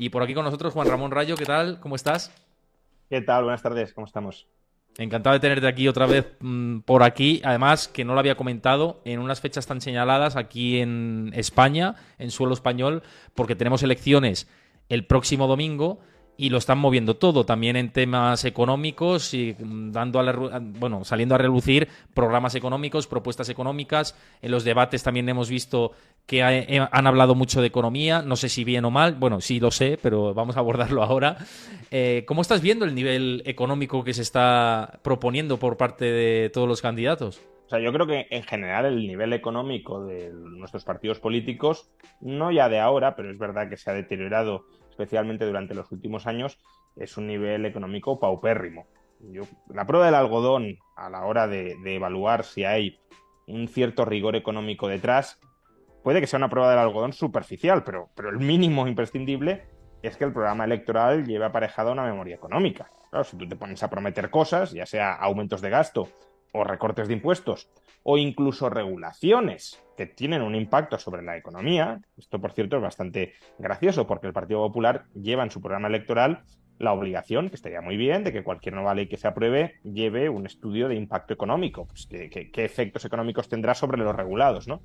Y por aquí con nosotros Juan Ramón Rayo, ¿qué tal? ¿Cómo estás? ¿Qué tal? Buenas tardes, ¿cómo estamos? Encantado de tenerte aquí otra vez mmm, por aquí. Además, que no lo había comentado, en unas fechas tan señaladas aquí en España, en suelo español, porque tenemos elecciones el próximo domingo y lo están moviendo todo, también en temas económicos y dando a bueno, saliendo a relucir programas económicos, propuestas económicas. En los debates también hemos visto que han hablado mucho de economía, no sé si bien o mal, bueno, sí lo sé, pero vamos a abordarlo ahora. Eh, ¿Cómo estás viendo el nivel económico que se está proponiendo por parte de todos los candidatos? O sea, yo creo que en general el nivel económico de nuestros partidos políticos, no ya de ahora, pero es verdad que se ha deteriorado especialmente durante los últimos años, es un nivel económico paupérrimo. Yo, la prueba del algodón a la hora de, evaluar si hay un cierto rigor económico detrás, puede que sea una prueba del algodón superficial, pero, pero el mínimo imprescindible es que el programa electoral lleve aparejada una memoria económica. Claro, si tú te pones a prometer cosas, ya sea aumentos de gasto o recortes de impuestos, o incluso regulaciones que tienen un impacto sobre la economía. Esto, por cierto, es bastante gracioso porque el Partido Popular lleva en su programa electoral la obligación, que estaría muy bien, de que cualquier nueva ley que se apruebe lleve un estudio de impacto económico, pues, qué, efectos económicos tendrá sobre los regulados, ¿no?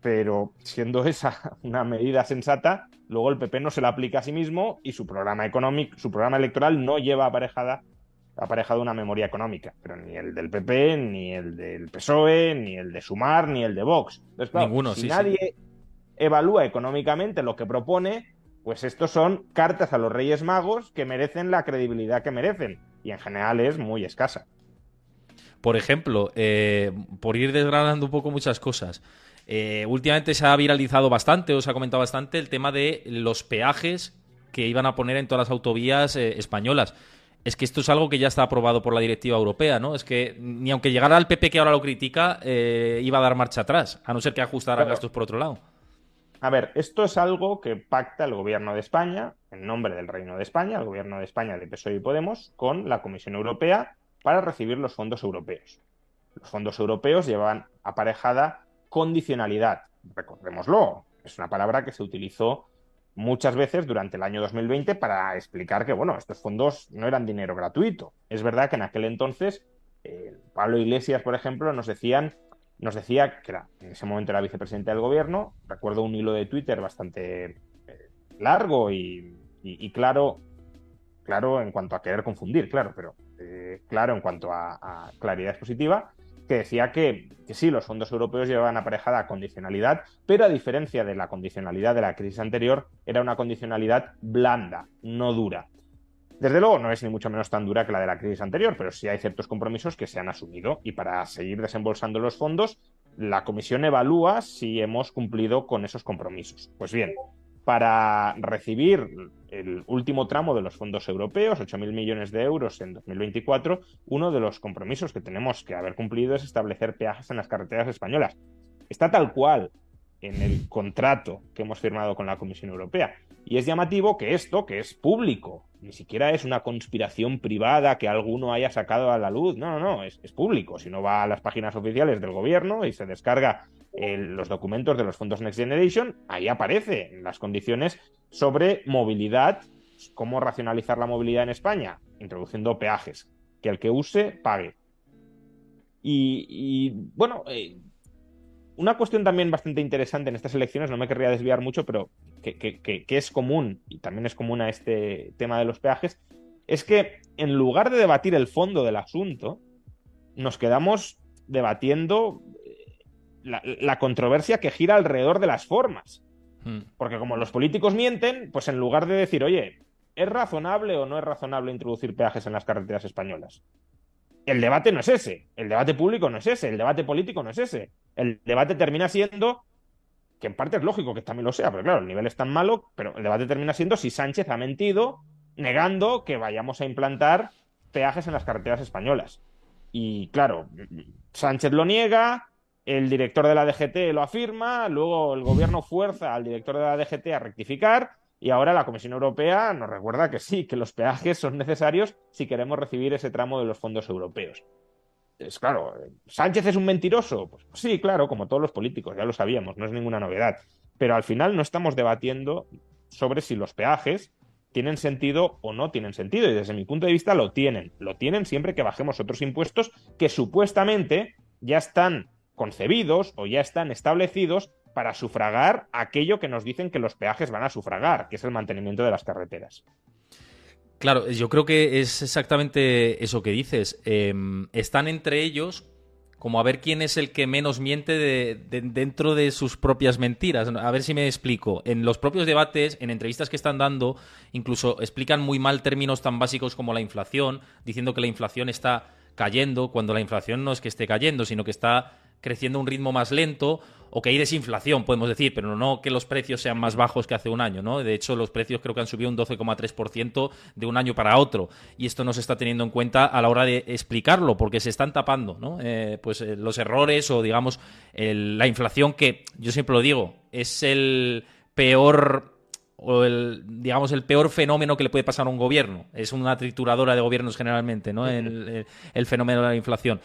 Pero siendo esa una medida sensata, luego el PP no se la aplica a sí mismo y su programa económico, su programa electoral no lleva aparejada aparejado una memoria económica, pero ni el del PP, ni el del PSOE, ni el de Sumar, ni el de Vox. Ninguno, si nadie evalúa económicamente lo que propone, pues estos son cartas a los Reyes Magos que merecen la credibilidad que merecen, y en general es muy escasa. Por ejemplo, eh, por ir desgranando un poco muchas cosas, eh, últimamente se ha viralizado bastante, o se ha comentado bastante, el tema de los peajes que iban a poner en todas las autovías eh, españolas es que esto es algo que ya está aprobado por la directiva europea, ¿no? Es que ni aunque llegara al PP que ahora lo critica, eh, iba a dar marcha atrás, a no ser que ajustara gastos por otro lado. A ver, esto es algo que pacta el gobierno de España, en nombre del Reino de España, el gobierno de España de PSOE y Podemos, con la Comisión Europea para recibir los fondos europeos. Los fondos europeos llevan aparejada condicionalidad. Recordémoslo, es una palabra que se utilizó muchas veces durante el año 2020 para explicar que, bueno, estos fondos no eran dinero gratuito. Es verdad que en aquel entonces, eh, Pablo Iglesias, por ejemplo, nos decían, nos decía que en ese momento era vicepresidente del gobierno, recuerdo un hilo de Twitter bastante eh, largo y, claro, claro en cuanto a querer confundir, claro, pero eh, claro en cuanto a, a claridad expositiva, que decía que, sí, los fondos europeos llevaban aparejada condicionalidad, pero a diferencia de la condicionalidad de la crisis anterior, era una condicionalidad blanda, no dura. Desde luego no es ni mucho menos tan dura que la de la crisis anterior, pero sí hay ciertos compromisos que se han asumido y para seguir desembolsando los fondos, la Comisión evalúa si hemos cumplido con esos compromisos. Pues bien, para recibir el último tramo de los fondos europeos, 8.000 millones de euros en 2024, uno de los compromisos que tenemos que haber cumplido es establecer peajes en las carreteras españolas. Está tal cual en el contrato que hemos firmado con la Comisión Europea. Y es llamativo que esto, que es público, ni siquiera es una conspiración privada que alguno haya sacado a la luz, no, no, no, es, público. Si no va a las páginas oficiales del gobierno y se descarga los documentos de los fondos Next Generation, ahí aparecen las condiciones sobre movilidad, cómo racionalizar la movilidad en España, introduciendo peajes, que el que use pague. Y, bueno, eh, una cuestión también bastante interesante en estas elecciones, no me querría desviar mucho, pero que, que, es común, y también es común a este tema de los peajes, es que en lugar de debatir el fondo del asunto, nos quedamos debatiendo la, controversia que gira alrededor de las formas. Hmm. Porque como los políticos mienten, pues en lugar de decir, oye, ¿es razonable o no es razonable introducir peajes en las carreteras españolas? El debate no es ese, el debate público no es ese, el debate político no es ese. El debate termina siendo que en parte es lógico que también lo sea, pero claro, el nivel es tan malo, pero el debate termina siendo si Sánchez ha mentido negando que vayamos a implantar peajes en las carreteras españolas. Y claro, Sánchez lo niega, el director de la DGT lo afirma, luego el gobierno fuerza al director de la DGT a rectificar y ahora la Comisión Europea nos recuerda que sí, que los peajes son necesarios si queremos recibir ese tramo de los fondos europeos. Es claro, ¿Sánchez es un mentiroso? Pues sí, claro, como todos los políticos, ya lo sabíamos, no es ninguna novedad. Pero al final no estamos debatiendo sobre si los peajes tienen sentido o no tienen sentido. Y desde mi punto de vista lo tienen. Lo tienen siempre que bajemos otros impuestos que supuestamente ya están concebidos o ya están establecidos para sufragar aquello que nos dicen que los peajes van a sufragar, que es el mantenimiento de las carreteras. Claro, yo creo que es exactamente eso que dices. Em, están entre ellos como a ver quién es el que menos miente de, dentro de sus propias mentiras. A ver si me explico. En los propios debates, en entrevistas que están dando, incluso explican muy mal términos tan básicos como la inflación, diciendo que la inflación está cayendo, cuando la inflación no es que esté cayendo, sino que está creciendo a un ritmo más lento o que hay desinflación, podemos decir, pero no que los precios sean más bajos que hace un año, ¿no? De hecho, los precios creo que han subido un 12,3% de un año para otro y esto no se está teniendo en cuenta a la hora de explicarlo porque se están tapando, ¿no? Eh, pues eh, los errores o, digamos, la inflación que, yo siempre lo digo, es el peor o el digamos el peor fenómeno que le puede pasar a un gobierno. Es una trituradora de gobiernos generalmente no el fenómeno de la inflación.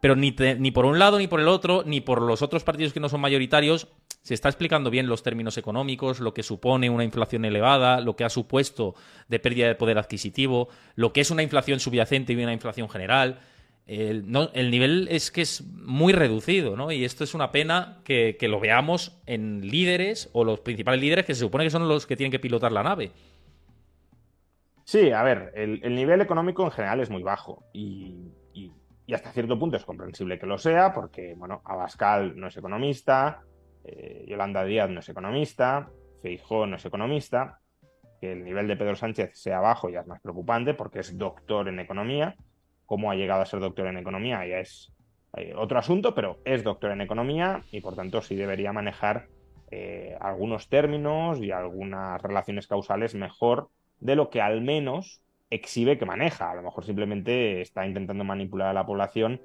Pero ni, ni por un lado ni por el otro, ni por los otros partidos que no son mayoritarios, se está explicando bien los términos económicos, lo que supone una inflación elevada, lo que ha supuesto de pérdida de poder adquisitivo, lo que es una inflación subyacente y una inflación general. El, nivel es que es muy reducido, ¿no? Y esto es una pena que, lo veamos en líderes o los principales líderes que se supone que son los que tienen que pilotar la nave. Sí, a ver, el, el nivel económico en general es muy bajo y y hasta cierto punto es comprensible que lo sea, porque, bueno, Abascal no es economista, eh, Yolanda Díaz no es economista, Feijó no es economista, que el nivel de Pedro Sánchez sea bajo ya es más preocupante porque es doctor en economía. Cómo ha llegado a ser doctor en economía ya es eh, otro asunto, pero es doctor en economía y por tanto sí debería manejar eh, algunos términos y algunas relaciones causales mejor de lo que al menos exhibe que maneja. A lo mejor simplemente está intentando manipular a la población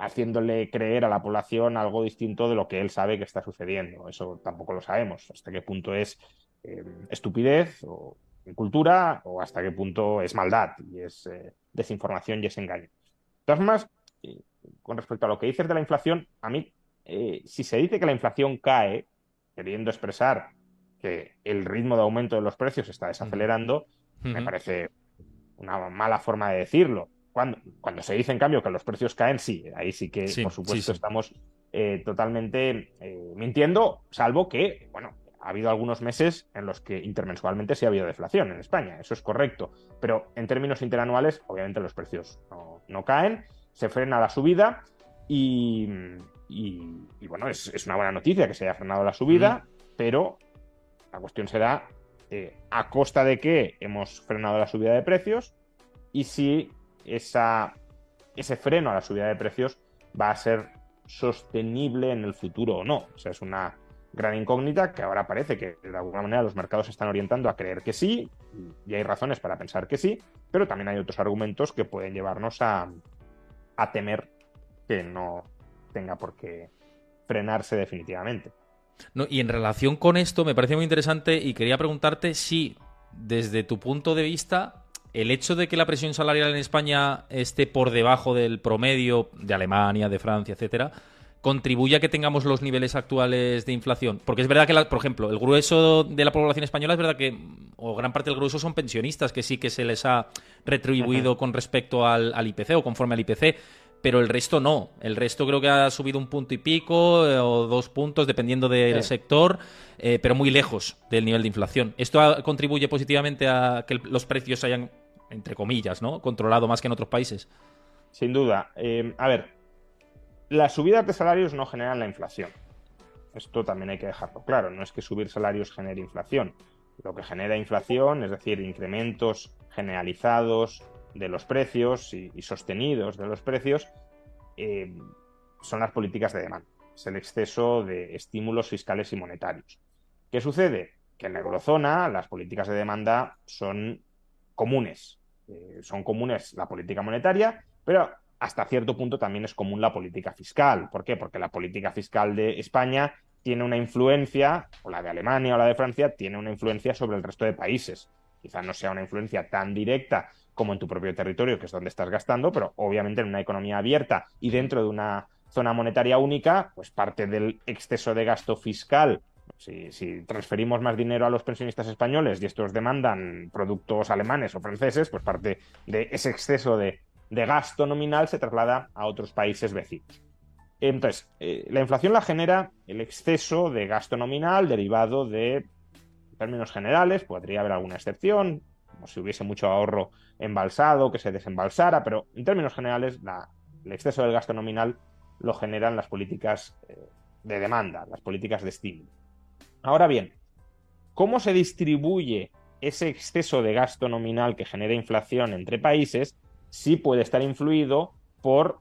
haciéndole creer a la población algo distinto de lo que él sabe que está sucediendo. Eso tampoco lo sabemos. Hasta qué punto es eh, estupidez o cultura o hasta qué punto es maldad y es eh, desinformación y es engaño. De todas formas, eh, con respecto a lo que dices de la inflación, a mí, si se dice que la inflación cae, queriendo expresar que el ritmo de aumento de los precios está desacelerando, me parece una mala forma de decirlo. Cuando, cuando se dice, en cambio, que los precios caen, sí, ahí sí que, por supuesto, estamos eh, totalmente eh, mintiendo, salvo que, bueno, ha habido algunos meses en los que intermensualmente sí ha habido deflación en España, eso es correcto, pero en términos interanuales, obviamente los precios no, caen, se frena la subida y, bueno, es, una buena noticia que se haya frenado la subida, pero la cuestión será eh, a costa de que hemos frenado la subida de precios y si esa, ese freno a la subida de precios va a ser sostenible en el futuro o no. O sea, es una gran incógnita que ahora parece que de alguna manera los mercados se están orientando a creer que sí, y hay razones para pensar que sí, pero también hay otros argumentos que pueden llevarnos a, temer que no tenga por qué frenarse definitivamente. Y en relación con esto me parece muy interesante y quería preguntarte si, desde tu punto de vista, el hecho de que la presión salarial en España esté por debajo del promedio de Alemania, de Francia, etcétera, contribuye a que tengamos los niveles actuales de inflación. Porque es verdad que, por ejemplo, el grueso de la población española es verdad que, o gran parte del grueso son pensionistas, que sí que se les ha retribuido con respecto al, al IPC o conforme al IPC pero el resto no. El resto creo que ha subido un punto y pico eh, o dos puntos, dependiendo del sector, eh, pero muy lejos del nivel de inflación. ¿Esto contribuye positivamente a que los precios hayan, entre comillas, ¿no? controlado más que en otros países? Sin duda. Eh, a ver, las subidas de salarios no generan la inflación. Esto también hay que dejarlo claro. No es que subir salarios genere inflación. Lo que genera inflación, es decir, incrementos generalizados de los precios y, sostenidos de los precios eh, son las políticas de demanda. es el exceso de estímulos fiscales y monetarios. ¿Qué sucede? Que en la eurozona las políticas de demanda son comunes. Eh, son comunes la política monetaria, pero hasta cierto punto también es común la política fiscal. ¿Por qué? Porque la política fiscal de España tiene una influencia, o la de Alemania o la de Francia, tiene una influencia sobre el resto de países. Quizá no sea una influencia tan directa como en tu propio territorio, que es donde estás gastando, pero obviamente en una economía abierta y dentro de una zona monetaria única, pues parte del exceso de gasto fiscal si, si, transferimos más dinero a los pensionistas españoles y estos demandan productos alemanes o franceses, pues parte de ese exceso de, de gasto nominal se traslada a otros países vecinos. Entonces, eh, la inflación la genera el exceso de gasto nominal derivado de, en términos generales, podría haber alguna excepción, como si hubiese mucho ahorro embalsado, que se desembalsara, pero en términos generales, el exceso del gasto nominal lo generan las políticas eh, de demanda, las políticas de estímulo. Ahora bien, ¿cómo se distribuye ese exceso de gasto nominal que genera inflación entre países? Sí puede estar influido por,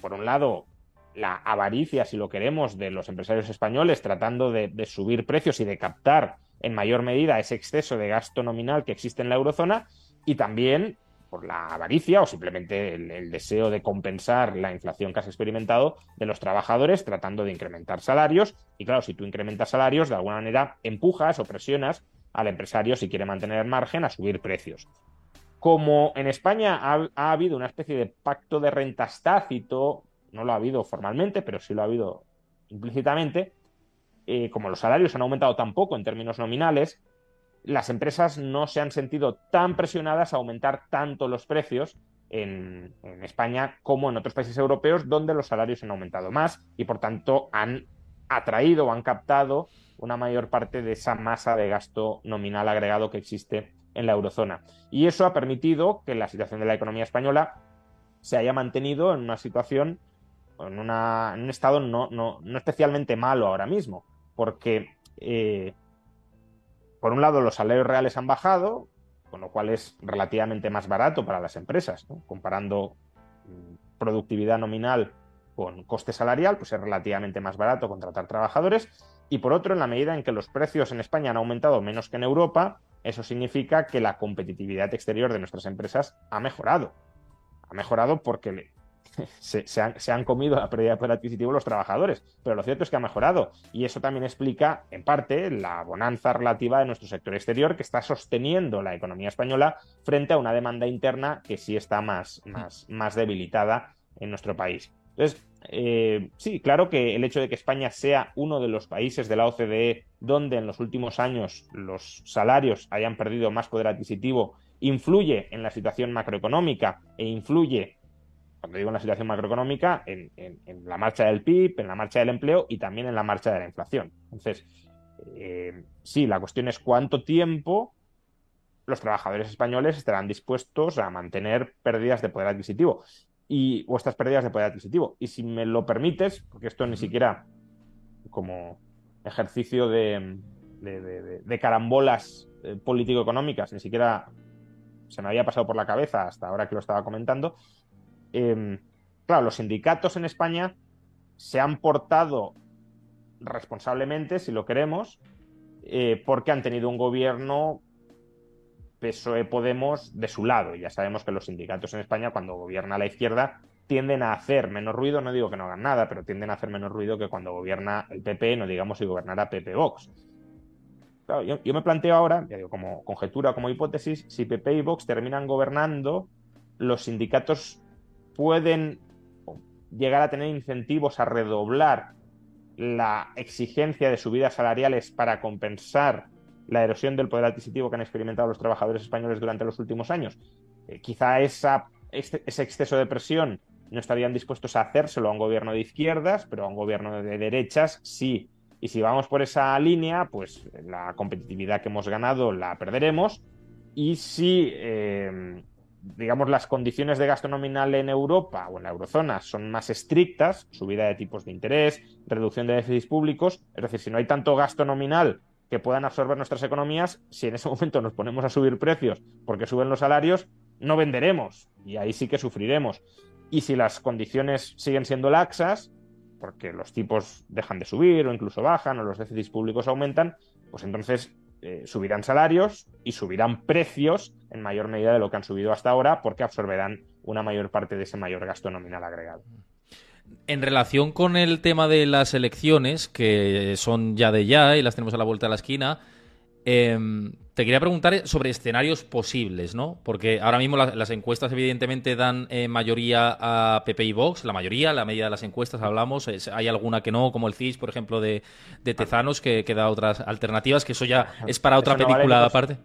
por un lado, la avaricia, si lo queremos, de los empresarios españoles tratando de, subir precios y de captar en mayor medida ese exceso de gasto nominal que existe en la eurozona y también por la avaricia o simplemente el, deseo de compensar la inflación que has experimentado de los trabajadores tratando de incrementar salarios. Y claro, si tú incrementas salarios, de alguna manera empujas o presionas al empresario, si quiere mantener el margen, a subir precios. Como en España ha, ha habido una especie de pacto de rentas tácito, no lo ha habido formalmente, pero sí lo ha habido implícitamente, eh, como los salarios han aumentado tan poco en términos nominales, las empresas no se han sentido tan presionadas a aumentar tanto los precios en, España como en otros países europeos donde los salarios han aumentado más y por tanto han atraído o han captado una mayor parte de esa masa de gasto nominal agregado que existe en la eurozona. Y eso ha permitido que la situación de la economía española se haya mantenido en una situación, en, un estado no, especialmente malo ahora mismo, porque eh, por un lado, los salarios reales han bajado, con lo cual es relativamente más barato para las empresas, comparando mm, productividad nominal con coste salarial, pues es relativamente más barato contratar trabajadores. Y por otro, en la medida en que los precios en España han aumentado menos que en Europa, eso significa que la competitividad exterior de nuestras empresas ha mejorado. Ha mejorado porque se, han, comido la pérdida de poder adquisitivo los trabajadores, pero lo cierto es que ha mejorado y eso también explica, en parte, la bonanza relativa de nuestro sector exterior que está sosteniendo la economía española frente a una demanda interna que sí está más, más, más debilitada en nuestro país. Entonces, eh, sí, claro que el hecho de que España sea uno de los países de la OCDE donde en los últimos años los salarios hayan perdido más poder adquisitivo influye en la situación macroeconómica e influye cuando digo en la situación macroeconómica, en, la marcha del PIB, en la marcha del empleo y también en la marcha de la inflación. Entonces, eh, sí, la cuestión es cuánto tiempo los trabajadores españoles estarán dispuestos a mantener pérdidas de poder adquisitivo y o estas pérdidas de poder adquisitivo. Y si me lo permites, porque esto ni siquiera como ejercicio de, carambolas eh, político-económicas, ni siquiera se me había pasado por la cabeza hasta ahora que lo estaba comentando, Em, claro, los sindicatos en España se han portado responsablemente, si lo queremos, eh, porque han tenido un gobierno PSOE Podemos de su lado. Ya sabemos que los sindicatos en España, cuando gobierna la izquierda, tienden a hacer menos ruido, no digo que no hagan nada, pero tienden a hacer menos ruido que cuando gobierna el PP, no digamos si gobernara PP Vox. yo, me planteo ahora, como conjetura, como hipótesis, si PP y Vox terminan gobernando, los sindicatos pueden llegar a tener incentivos a redoblar la exigencia de subidas salariales para compensar la erosión del poder adquisitivo que han experimentado los trabajadores españoles durante los últimos años. Eh, quizá esa, ese exceso de presión no estarían dispuestos a hacérselo a un gobierno de izquierdas, pero a un gobierno de derechas sí. Y si vamos por esa línea, pues la competitividad que hemos ganado la perderemos. Y si eh, digamos, las condiciones de gasto nominal en Europa o en la eurozona son más estrictas, subida de tipos de interés, reducción de déficits públicos, es decir, si no hay tanto gasto nominal que puedan absorber nuestras economías, si en ese momento nos ponemos a subir precios porque suben los salarios, no venderemos y ahí sí que sufriremos. Y si las condiciones siguen siendo laxas, porque los tipos dejan de subir o incluso bajan o los déficits públicos aumentan, pues entonces eh, subirán salarios y subirán precios en mayor medida de lo que han subido hasta ahora porque absorberán una mayor parte de ese mayor gasto nominal agregado. En relación con el tema de las elecciones, que son ya de ya y las tenemos a la vuelta de la esquina, Em, te quería preguntar sobre escenarios posibles, ¿no? Porque ahora mismo las encuestas evidentemente dan eh, mayoría a PP y Vox, la mayoría, la media de las encuestas hablamos, hay alguna que no, como el CIS, por ejemplo, de, Tezanos, que, que, da otras alternativas, que eso ya es para otra película aparte.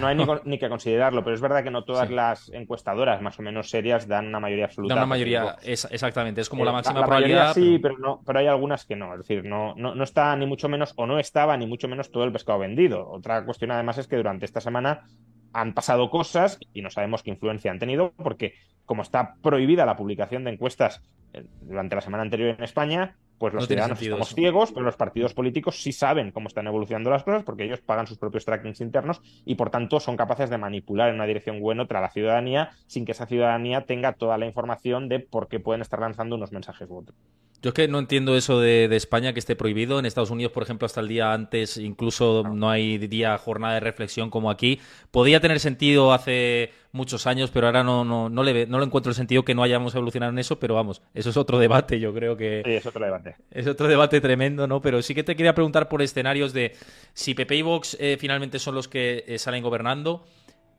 No hay ni, que considerarlo, pero es verdad que no todas las encuestadoras más o menos serias dan una mayoría absoluta. Dan una mayoría, exactamente, es como la eh, máxima probabilidad. sí, pero... no, pero hay algunas que no. Es decir, no, no, no está ni mucho menos, o no estaba ni mucho menos todo el pescado vendido. Otra cuestión además es que durante esta semana han pasado cosas y no sabemos qué influencia han tenido, porque como está prohibida la publicación de encuestas eh, durante la semana anterior en España, pues los ciudadanos estamos ciegos, pero los partidos políticos sí saben cómo están evolucionando las cosas porque ellos pagan sus propios trackings internos y por tanto son capaces de manipular en una dirección buena otra a la ciudadanía sin que esa ciudadanía tenga toda la información de por qué pueden estar lanzando unos mensajes u otros. Yo es que no entiendo eso de, España que esté prohibido. En Estados Unidos, por ejemplo, hasta el día antes incluso no hay día jornada de reflexión como aquí. Podía tener sentido hace muchos años, pero ahora no, no, no, le, no le encuentro el sentido que no hayamos evolucionado en eso, pero vamos, eso es otro debate, yo creo que... Sí, es otro debate. Es otro debate tremendo, ¿no? Pero sí que te quería preguntar por escenarios de si PP y Vox eh, finalmente son los que eh, salen gobernando.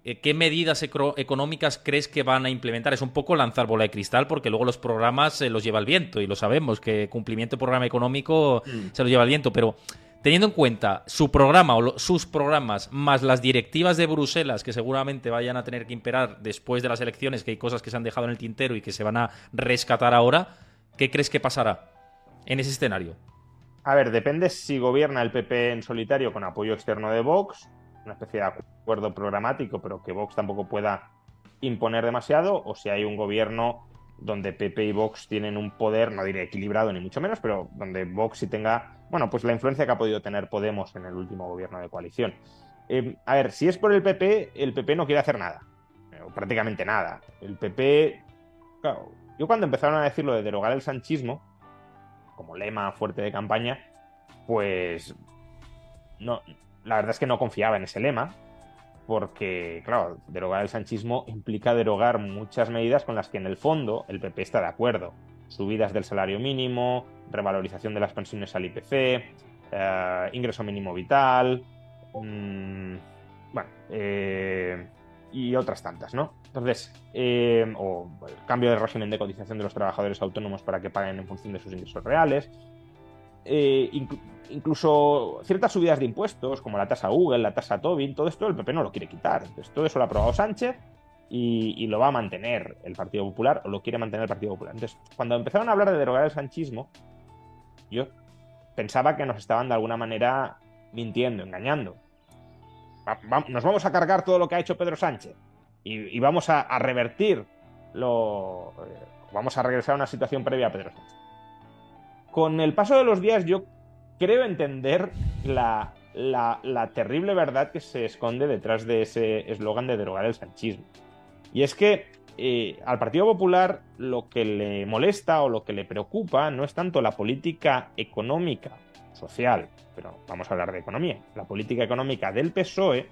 Eh, ¿qué medidas económicas crees que van a implementar? Es un poco lanzar bola de cristal porque luego los programas se los lleva el viento y lo sabemos, que cumplimiento de programa económico mm. se los lleva el viento, pero teniendo en cuenta su programa o sus programas más las directivas de Bruselas que seguramente vayan a tener que imperar después de las elecciones, que hay cosas que se han dejado en el tintero y que se van a rescatar ahora, ¿qué crees que pasará en ese escenario? A ver, depende si gobierna el PP en solitario con apoyo externo de Vox una especie de acuerdo programático, pero que Vox tampoco pueda imponer demasiado, o si hay un gobierno donde PP y Vox tienen un poder, no diré equilibrado ni mucho menos, pero donde Vox sí tenga, bueno, pues la influencia que ha podido tener Podemos en el último gobierno de coalición. Eh, a ver, si es por el PP, el PP no quiere hacer nada, o prácticamente nada. El PP, claro, yo cuando empezaron a decir lo de derogar el sanchismo, como lema fuerte de campaña, pues no, la verdad es que no confiaba en ese lema, porque, claro, derogar el sanchismo implica derogar muchas medidas con las que en el fondo el PP está de acuerdo. Subidas del salario mínimo, revalorización de las pensiones al IPC, eh, ingreso mínimo vital, mm, bueno, eh, y otras tantas, ¿no? Entonces, eh, o el cambio de régimen de cotización de los trabajadores autónomos para que paguen en función de sus ingresos reales, eh, incluso ciertas subidas de impuestos, como la tasa Google, la tasa Tobin, todo esto el PP no lo quiere quitar. Entonces, todo eso lo ha aprobado Sánchez y, lo va a mantener el Partido Popular, o lo quiere mantener el Partido Popular. Entonces, cuando empezaron a hablar de derogar el sanchismo, yo pensaba que nos estaban de alguna manera mintiendo, engañando. nos vamos a cargar todo lo que ha hecho Pedro Sánchez y, vamos a, a revertir lo. Eh, vamos a regresar a una situación previa a Pedro Sánchez con el paso de los días yo creo entender la, terrible verdad que se esconde detrás de ese eslogan de derogar el sanchismo. Y es que eh, al Partido Popular lo que le molesta o lo que le preocupa no es tanto la política económica, social, pero vamos a hablar de economía, la política económica del PSOE,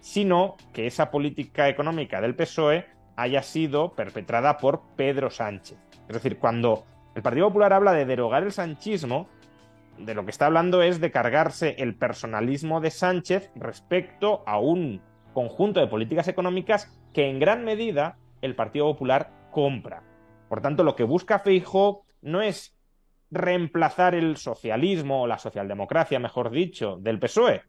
sino que esa política económica del PSOE haya sido perpetrada por Pedro Sánchez. Es decir, cuando el Partido Popular habla de derogar el sanchismo, de lo que está hablando es de cargarse el personalismo de Sánchez respecto a un conjunto de políticas económicas que en gran medida el Partido Popular compra. Por tanto, lo que busca Feijóo no es reemplazar el socialismo o la socialdemocracia, mejor dicho, del PSOE.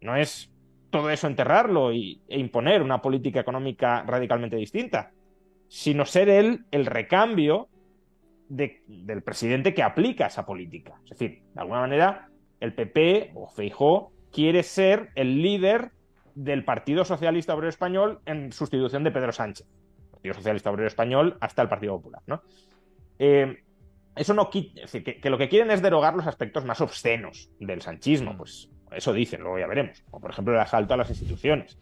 No es todo eso enterrarlo e imponer una política económica radicalmente distinta, sino ser él el recambio del presidente que aplica esa política. Es decir, de alguna manera, el PP o Feijó quiere ser el líder del Partido Socialista Obrero Español en sustitución de Pedro Sánchez. Partido Socialista Obrero Español hasta el Partido Popular, ¿no? Eh, eso no quita, es decir, que, lo que quieren es derogar los aspectos más obscenos del sanchismo, mm. pues eso dicen, luego ya veremos, como por ejemplo el asalto a las instituciones.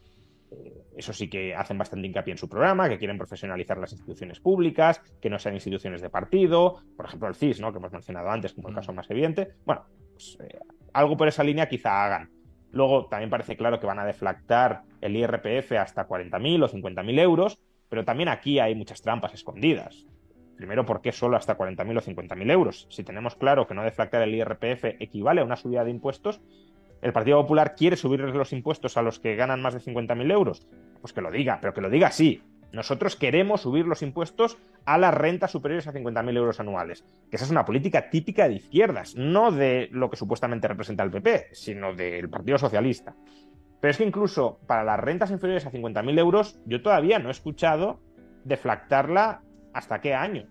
Eso sí que hacen bastante hincapié en su programa, que quieren profesionalizar las instituciones públicas, que no sean instituciones de partido, por ejemplo el CIS, ¿no? que hemos mencionado antes como el caso más evidente. Bueno, pues, eh, algo por esa línea quizá hagan. Luego también parece claro que van a deflactar el IRPF hasta 40.000 o 50.000 euros, pero también aquí hay muchas trampas escondidas. Primero, ¿por qué solo hasta 40.000 o 50.000 euros? Si tenemos claro que no deflactar el IRPF equivale a una subida de impuestos, ¿el Partido Popular quiere subir los impuestos a los que ganan más de 50.000 euros? Pues que lo diga, pero que lo diga así. Nosotros queremos subir los impuestos a las rentas superiores a 50.000 euros anuales. Que esa es una política típica de izquierdas, no de lo que supuestamente representa el PP, sino del Partido Socialista. Pero es que incluso para las rentas inferiores a 50.000 euros, yo todavía no he escuchado deflactarla hasta qué año.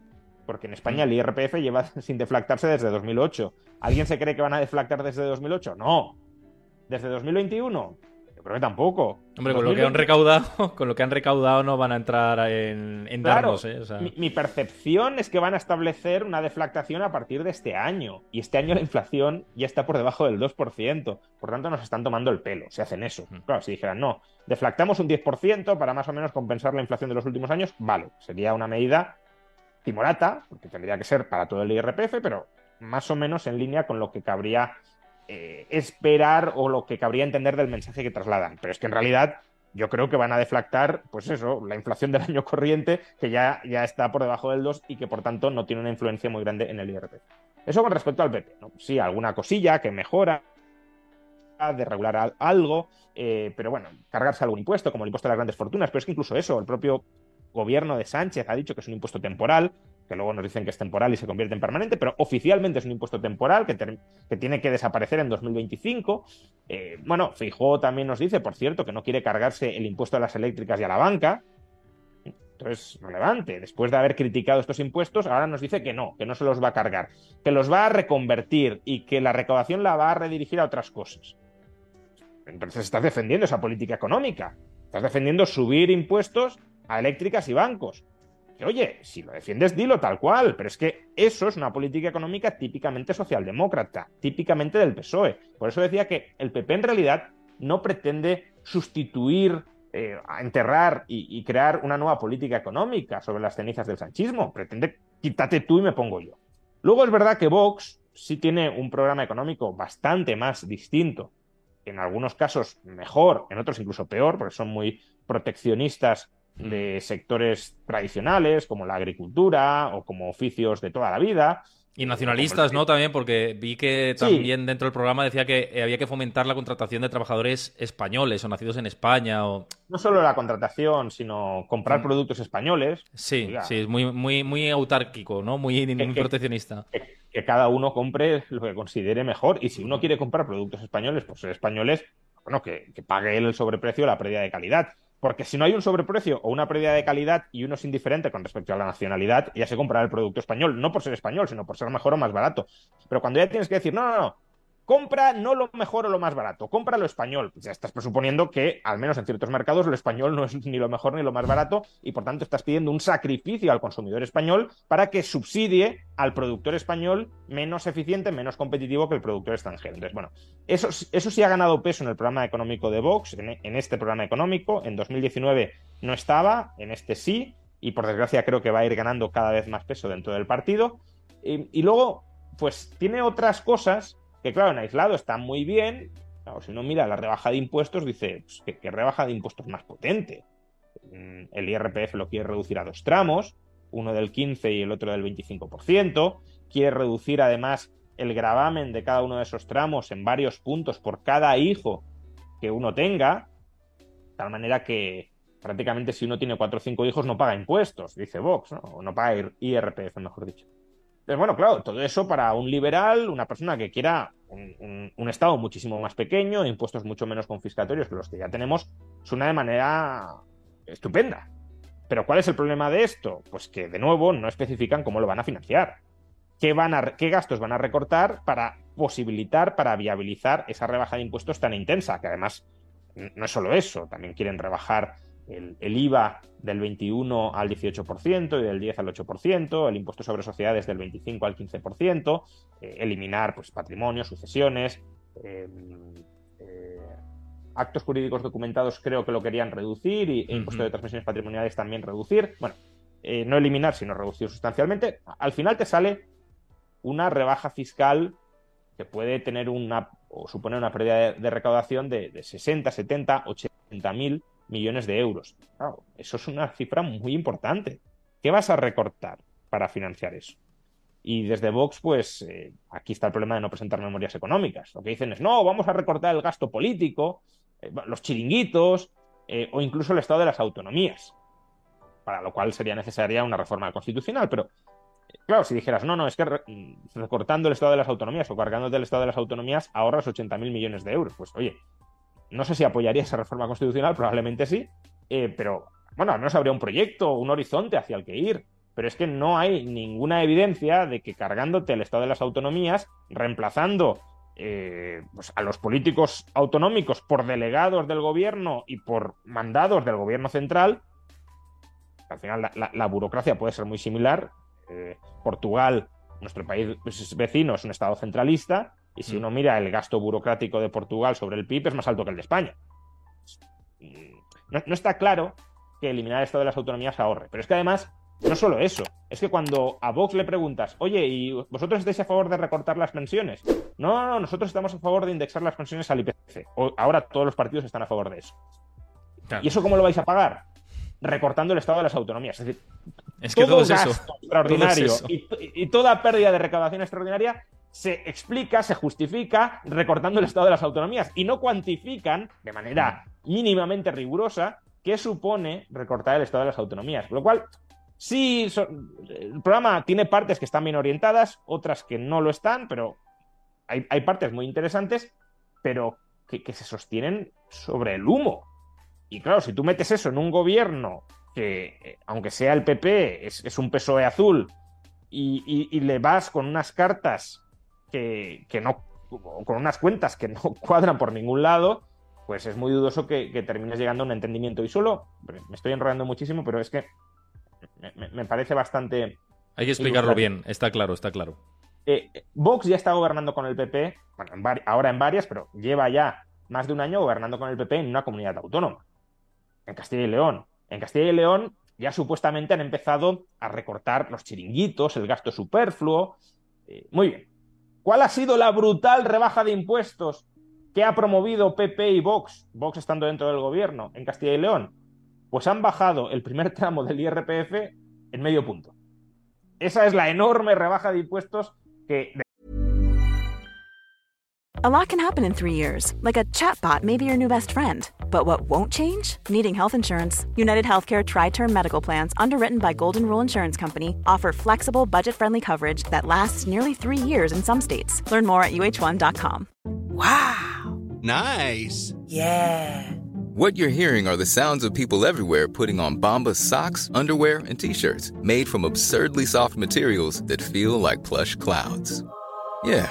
Porque en España el IRPF lleva sin deflactarse desde 2008. ¿Alguien se cree que van a deflactar desde 2008? No. ¿Desde 2021? Yo creo que tampoco. Hombre, con lo que han recaudado, con lo que han recaudado no van a entrar en, en darnos, ¿eh? mi, percepción es que van a establecer una deflactación a partir de este año. Y este año la inflación ya está por debajo del 2%. Por tanto, nos están tomando el pelo si hacen eso. Claro, si dijeran, no, deflactamos un 10% para más o menos compensar la inflación de los últimos años, vale, sería una medida timorata, porque tendría que ser para todo el IRPF, pero más o menos en línea con lo que cabría eh, esperar o lo que cabría entender del mensaje que trasladan. Pero es que en realidad yo creo que van a deflactar, pues eso, la inflación del año corriente, que ya, ya está por debajo del 2 y que por tanto no tiene una influencia muy grande en el IRPF. Eso con respecto al PP, ¿no? Sí, alguna cosilla que mejora, de regular algo, eh, pero bueno, cargarse algún impuesto, como el impuesto de las grandes fortunas, pero es que incluso eso, el propio gobierno de Sánchez ha dicho que es un impuesto temporal, que luego nos dicen que es temporal y se convierte en permanente, pero oficialmente es un impuesto temporal que, tiene que desaparecer en 2025. Eh, bueno, Feijóo también nos dice, por cierto, que no quiere cargarse el impuesto a las eléctricas y a la banca. Entonces, relevante. Después de haber criticado estos impuestos, ahora nos dice que no, que no se los va a cargar, que los va a reconvertir y que la recaudación la va a redirigir a otras cosas. Entonces estás defendiendo esa política económica. Estás defendiendo subir impuestos a eléctricas y bancos oye, si lo defiendes, dilo tal cual, pero es que eso es una política económica típicamente socialdemócrata, típicamente del PSOE. Por eso decía que el PP en realidad no pretende sustituir, eh, enterrar y, crear una nueva política económica sobre las cenizas del sanchismo, pretende quítate tú y me pongo yo. Luego es verdad que Vox sí tiene un programa económico bastante más distinto, en algunos casos mejor, en otros incluso peor, porque son muy proteccionistas de sectores tradicionales como la agricultura o como oficios de toda la vida. Y nacionalistas, ¿no? También, porque vi que también dentro del programa decía que había que fomentar la contratación de trabajadores españoles o nacidos en España. O... No solo la contratación, sino comprar mm. productos españoles. Sí, sí, es muy, muy, muy autárquico, ¿no? Muy, proteccionista. Que, cada uno compre lo que considere mejor. Y si uno quiere comprar productos españoles, pues españoles, bueno, que, que pague el sobreprecio la pérdida de calidad. Porque si no hay un sobreprecio o una pérdida de calidad y uno es indiferente con respecto a la nacionalidad, ya se comprará el producto español, no por ser español, sino por ser mejor o más barato. Pero cuando ya tienes que decir, no, no, no, compra no lo mejor o lo más barato, compra lo español. Ya estás presuponiendo que, al menos en ciertos mercados, lo español no es ni lo mejor ni lo más barato y por tanto estás pidiendo un sacrificio al consumidor español para que subsidie al productor español menos eficiente, menos competitivo que el productor extranjero. Entonces, bueno, eso, eso sí ha ganado peso en el programa económico de Vox, en, este programa económico. En 2019 no estaba, en este sí, y por desgracia creo que va a ir ganando cada vez más peso dentro del partido. y luego, pues tiene otras cosas que claro, en aislado está muy bien. si uno mira la rebaja de impuestos, dice, pues, ¿qué, rebaja de impuestos más potente? Mm, el IRPF lo quiere reducir a dos tramos, uno del 15 y el otro del 25%. Quiere reducir además el gravamen de cada uno de esos tramos en varios puntos por cada hijo que uno tenga, de tal manera que prácticamente si uno tiene cuatro o cinco hijos no paga impuestos, dice Vox, ¿no? o no paga IRPF, mejor dicho. Entonces, bueno, claro, todo eso para un liberal, una persona que quiera un, Estado muchísimo más pequeño, impuestos mucho menos confiscatorios que los que ya tenemos, suena de manera estupenda. Pero ¿cuál es el problema de esto? Pues que, de nuevo, no especifican cómo lo van a financiar. ¿Qué, van a, qué gastos van a recortar para posibilitar, para viabilizar esa rebaja de impuestos tan intensa? Que además no es solo eso, también quieren rebajar el, IVA del 21 al 18% y del 10 al 8%, el impuesto sobre sociedades del 25 al 15%, eh, eliminar pues, patrimonio, sucesiones, em, eh, actos jurídicos documentados creo que lo querían reducir y e impuesto de transmisiones patrimoniales también reducir. Bueno, eh, no eliminar, sino reducir sustancialmente. Al final te sale una rebaja fiscal que puede tener una o suponer una pérdida de, recaudación de, de, 60, 70, 80 mil millones de euros. Claro, eso es una cifra muy importante. ¿Qué vas a recortar para financiar eso? Y desde Vox, pues eh, aquí está el problema de no presentar memorias económicas. Lo que dicen es, no, vamos a recortar el gasto político, eh, los chiringuitos eh, o incluso el estado de las autonomías, para lo cual sería necesaria una reforma constitucional. Pero, claro, si dijeras, no, no, es que recortando el estado de las autonomías o cargándote el estado de las autonomías ahorras 80.000 millones de euros. Pues, oye, no sé si apoyaría esa reforma constitucional, probablemente sí, pero, bueno, no menos habría un proyecto, un horizonte hacia el que ir pero es que no hay ninguna evidencia de que cargándote el Estado de las Autonomías, reemplazando eh, pues, a los políticos autonómicos por delegados del gobierno y por mandados del gobierno central, al final la, burocracia puede ser muy similar. Eh, Portugal, nuestro país vecino, es un Estado centralista, y si mm. uno mira el gasto burocrático de Portugal sobre el PIB es más alto que el de España. No, no está claro que eliminar el Estado de las autonomías ahorre, pero es que además no solo eso, es que cuando a Vox le preguntas, oye, ¿y vosotros estáis a favor de recortar las pensiones? No, no, no, nosotros estamos a favor de indexar las pensiones al IPC. ahora todos los partidos están a favor de eso. ¿Y eso cómo lo vais a pagar? Recortando el estado de las autonomías. Es decir, es que todo, gasto extraordinario y, toda pérdida de recaudación extraordinaria se explica, se justifica recortando el estado de las autonomías y no cuantifican de manera mínimamente rigurosa qué supone recortar el estado de las autonomías. Lo cual Sí, el programa tiene partes que están bien orientadas, otras que no lo están, pero hay, partes muy interesantes, pero que, se sostienen sobre el humo. Y claro, si tú metes eso en un gobierno que, aunque sea el PP, es, un PSOE azul, y, le vas con unas cartas que, no, con unas cuentas que no cuadran por ningún lado, pues es muy dudoso que, que termines llegando a un entendimiento. Y solo, me estoy enrollando muchísimo, pero es que me, parece bastante... Hay que explicarlo bien, está claro, está claro. Eh, Vox ya está gobernando con el PP, bueno, ahora en varias, pero lleva ya más de un año gobernando con el PP en una comunidad autónoma, en Castilla y León. En Castilla y León ya supuestamente han empezado a recortar los chiringuitos, el gasto superfluo. Eh, muy bien. ¿Cuál ha sido la brutal rebaja de impuestos que ha promovido PP y Vox, Vox estando dentro del gobierno en Castilla y León? pues han bajado el primer tramo del IRPF en medio punto. Esa es la enorme rebaja de impuestos que... A lot can happen in three years, like a chatbot may be your new best friend. But what won't change? Needing health insurance. United Healthcare Tri Term Medical Plans, underwritten by Golden Rule Insurance Company, offer flexible, budget friendly coverage that lasts nearly three years in some states. Learn more at uh1.com. Wow! Nice! Yeah! What you're hearing are the sounds of people everywhere putting on Bombas socks, underwear, and t-shirts made from absurdly soft materials that feel like plush clouds. Yeah,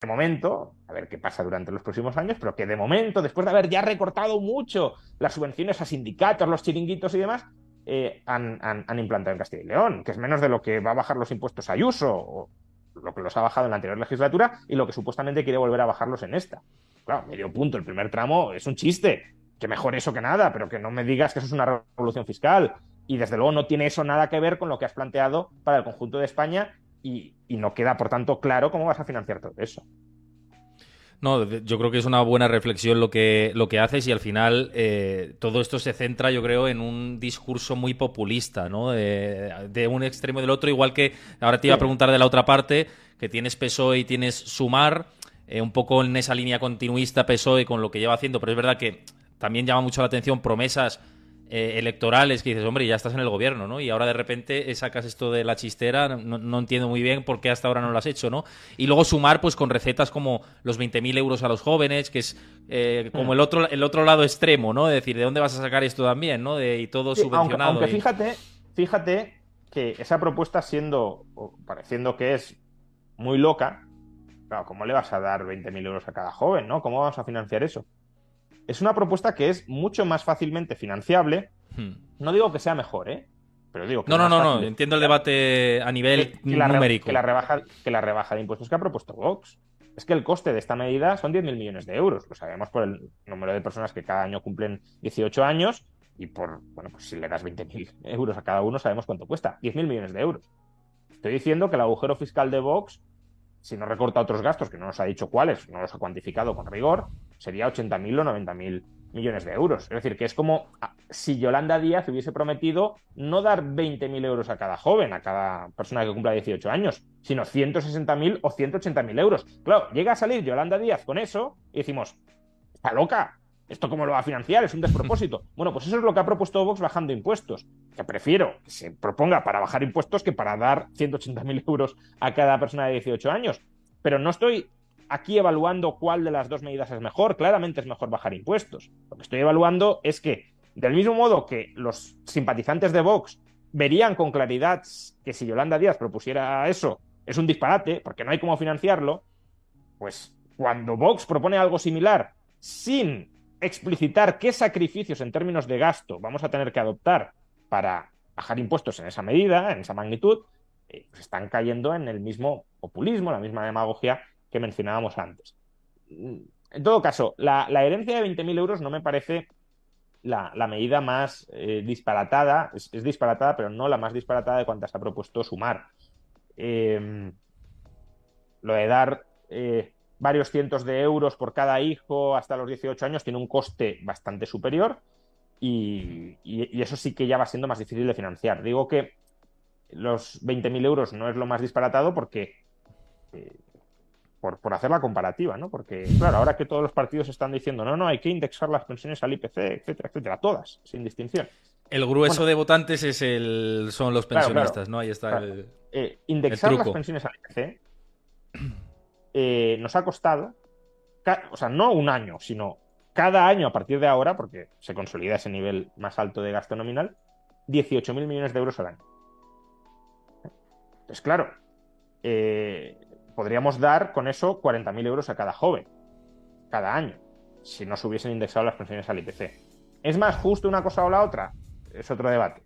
De momento, a ver qué pasa durante los próximos años, pero que de momento, después de haber ya recortado mucho las subvenciones a sindicatos, los chiringuitos y demás, eh, han, han, implantado en Castilla y León, que es menos de lo que va a bajar los impuestos a Ayuso, o lo que los ha bajado en la anterior legislatura, y lo que supuestamente quiere volver a bajarlos en esta. Claro, medio punto, el primer tramo es un chiste, que mejor eso que nada, pero que no me digas que eso es una revolución fiscal. Y desde luego no tiene eso nada que ver con lo que has planteado para el conjunto de España y, no queda, por tanto, claro cómo vas a financiar todo eso. No, yo creo que es una buena reflexión lo que, lo que haces y al final eh, todo esto se centra, yo creo, en un discurso muy populista, ¿no? De, un extremo y del otro, igual que ahora te iba a preguntar de la otra parte, que tienes PSOE y tienes Sumar. eh, un poco en esa línea continuista PSOE con lo que lleva haciendo, pero es verdad que también llama mucho la atención promesas eh, electorales que dices, hombre, ya estás en el gobierno, ¿no? Y ahora de repente sacas esto de la chistera, no, entiendo muy bien por qué hasta ahora no lo has hecho, ¿no? Y luego sumar, pues, con recetas como los 20.000 euros a los jóvenes, que es eh, como el otro, el otro lado extremo, ¿no? Es decir, ¿de dónde vas a sacar esto también, ¿no? De, y todo subvencionado. Aunque, fíjate, fíjate que esa propuesta siendo, o pareciendo que es muy loca, claro, ¿cómo le vas a dar 20.000 euros a cada joven, ¿no? ¿Cómo vamos a financiar eso? Es una propuesta que es mucho más fácilmente financiable. Hmm. No digo que sea mejor, ¿eh? Pero digo que no, no, no, no, entiendo el debate a nivel numérico. que, la rebaja, que la rebaja de impuestos que ha propuesto Vox. Es que el coste de esta medida son 10.000 millones de euros. Lo sabemos por el número de personas que cada año cumplen 18 años y por, bueno, pues si le das 20.000 euros a cada uno, sabemos cuánto cuesta. 10.000 millones de euros. Estoy diciendo que el agujero fiscal de Vox si no recorta otros gastos, que no nos ha dicho cuáles, no los ha cuantificado con rigor, sería 80.000 o 90.000 millones de euros. Es decir, que es como ah, si Yolanda Díaz hubiese prometido no dar 20.000 euros a cada joven, a cada persona que cumpla 18 años, sino 160.000 o 180.000 euros. Claro, llega a salir Yolanda Díaz con eso y decimos, está loca, ¿Esto cómo lo va a financiar? Es un despropósito. Bueno, pues eso es lo que ha propuesto Vox bajando impuestos. Que prefiero que se proponga para bajar impuestos que para dar 180.000 euros a cada persona de 18 años. Pero no estoy aquí evaluando cuál de las dos medidas es mejor. Claramente es mejor bajar impuestos. Lo que estoy evaluando es que, del mismo modo que los simpatizantes de Vox verían con claridad que si Yolanda Díaz propusiera eso es un disparate, porque no hay cómo financiarlo, pues cuando Vox propone algo similar sin explicitar qué sacrificios en términos de gasto vamos a tener que adoptar para bajar impuestos en esa medida, en esa magnitud, eh, pues están cayendo en el mismo populismo, la misma demagogia que mencionábamos antes. En todo caso, la, herencia de 20.000 euros no me parece la, medida más eh, disparatada, es, disparatada, pero no la más disparatada de cuantas ha propuesto sumar. Eh, lo de dar varios cientos de euros por cada hijo hasta los 18 años tiene un coste bastante superior y, eso sí que ya va siendo más difícil de financiar. Digo que los 20.000 euros no es lo más disparatado porque... Por, por, hacer la comparativa, ¿no? Porque, claro, ahora que todos los partidos están diciendo, no, no, hay que indexar las pensiones al IPC, etcétera, etcétera, todas, sin distinción. El grueso de votantes es el, son los pensionistas, ¿no? Ahí está eh, indexar las pensiones al IPC eh, nos ha costado, o sea, no un año, sino cada año a partir de ahora, porque se consolida ese nivel más alto de gasto nominal, 18.000 millones de euros al año. Pues claro, eh, podríamos dar con eso 40.000 euros a cada joven, cada año, si no se hubiesen indexado las pensiones al IPC. ¿Es más justo una cosa o la otra? Es otro debate.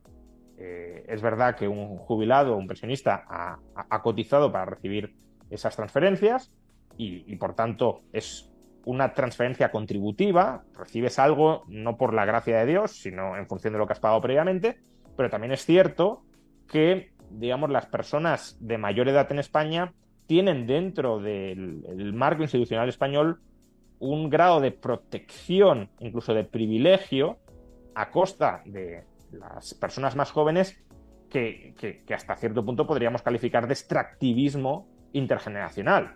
Eh, es verdad que un jubilado o un pensionista ha, cotizado para recibir esas transferencias, y, por tanto es una transferencia contributiva, recibes algo no por la gracia de Dios, sino en función de lo que has pagado previamente, pero también es cierto que, digamos, las personas de mayor edad en España tienen dentro del marco institucional español un grado de protección, incluso de privilegio, a costa de las personas más jóvenes que, hasta cierto punto podríamos calificar de extractivismo intergeneracional.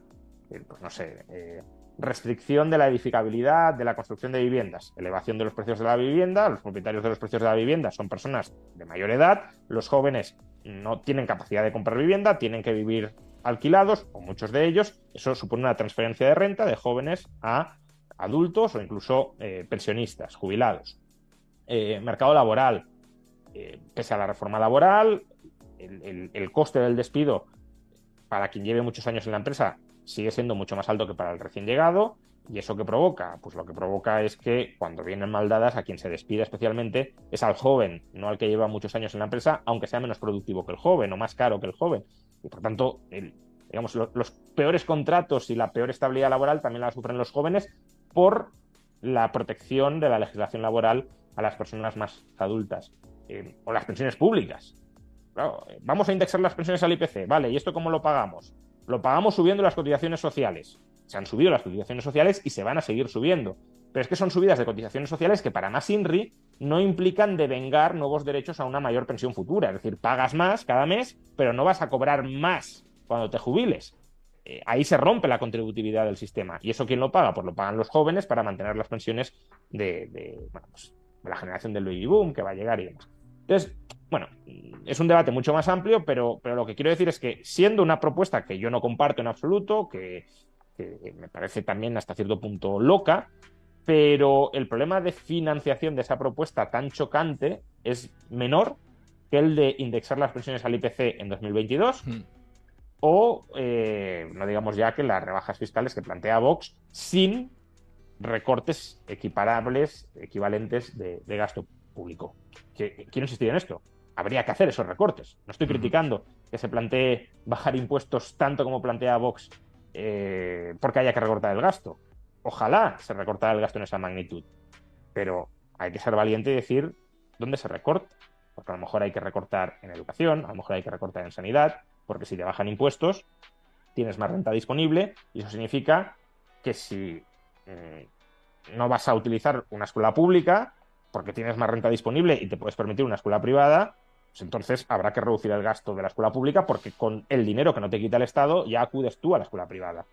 Eh, pues no sé, eh, restricción de la edificabilidad, de la construcción de viviendas, elevación de los precios de la vivienda, los propietarios de los precios de la vivienda son personas de mayor edad, los jóvenes no tienen capacidad de comprar vivienda, tienen que vivir alquilados, o muchos de ellos, eso supone una transferencia de renta de jóvenes a adultos o incluso eh, pensionistas, jubilados. mercado laboral, pese a la reforma laboral, el coste del despido para quien lleve muchos años en la empresa sigue siendo mucho más alto que para el recién llegado. ¿Y eso que provoca? Pues lo que provoca es que cuando vienen mal dadas, a quien se despide especialmente es al joven, no al que lleva muchos años en la empresa, aunque sea menos productivo que el joven o más caro que el joven. Y por tanto, digamos, los peores contratos y la peor estabilidad laboral también la sufren los jóvenes por la protección de la legislación laboral a las personas más adultas. Eh, o las pensiones públicas. Eh, vamos a indexar las pensiones al IPC, vale, ¿y esto cómo lo pagamos? Lo pagamos subiendo las cotizaciones sociales. Se han subido las cotizaciones sociales y se van a seguir subiendo. Pero es que son subidas de cotizaciones sociales que para más INRI no implican devengar nuevos derechos a una mayor pensión futura. Es decir, pagas más cada mes, pero no vas a cobrar más cuando te jubiles. eh, ahí se rompe la contributividad del sistema. ¿Y eso quién lo paga? Pues lo pagan los jóvenes para mantener las pensiones de, pues, la generación del baby boom que va a llegar y demás. Entonces, bueno, es un debate mucho más amplio, pero, pero lo que quiero decir es que siendo una propuesta que yo no comparto en absoluto, que, me parece también hasta cierto punto loca, pero el problema de financiación de esa propuesta tan chocante es menor que el de indexar las pensiones al IPC en 2022 o eh, no digamos ya que las rebajas fiscales que plantea Vox sin recortes equiparables, equivalentes de, gasto público. quiero insistir en esto. Habría que hacer esos recortes. No estoy criticando que se plantee bajar impuestos tanto como plantea Vox eh, porque haya que recortar el gasto. Ojalá se recortara el gasto en esa magnitud. Pero hay que ser valiente y decir dónde se recorta. Porque a lo mejor hay que recortar en educación, a lo mejor hay que recortar en sanidad, porque si te bajan impuestos, tienes más renta disponible y eso significa que si mm, no vas a utilizar una escuela pública, porque tienes más renta disponible y te puedes permitir una escuela privada, pues entonces habrá que reducir el gasto de la escuela pública porque con el dinero que no te quita el Estado ya acudes tú a la escuela privada.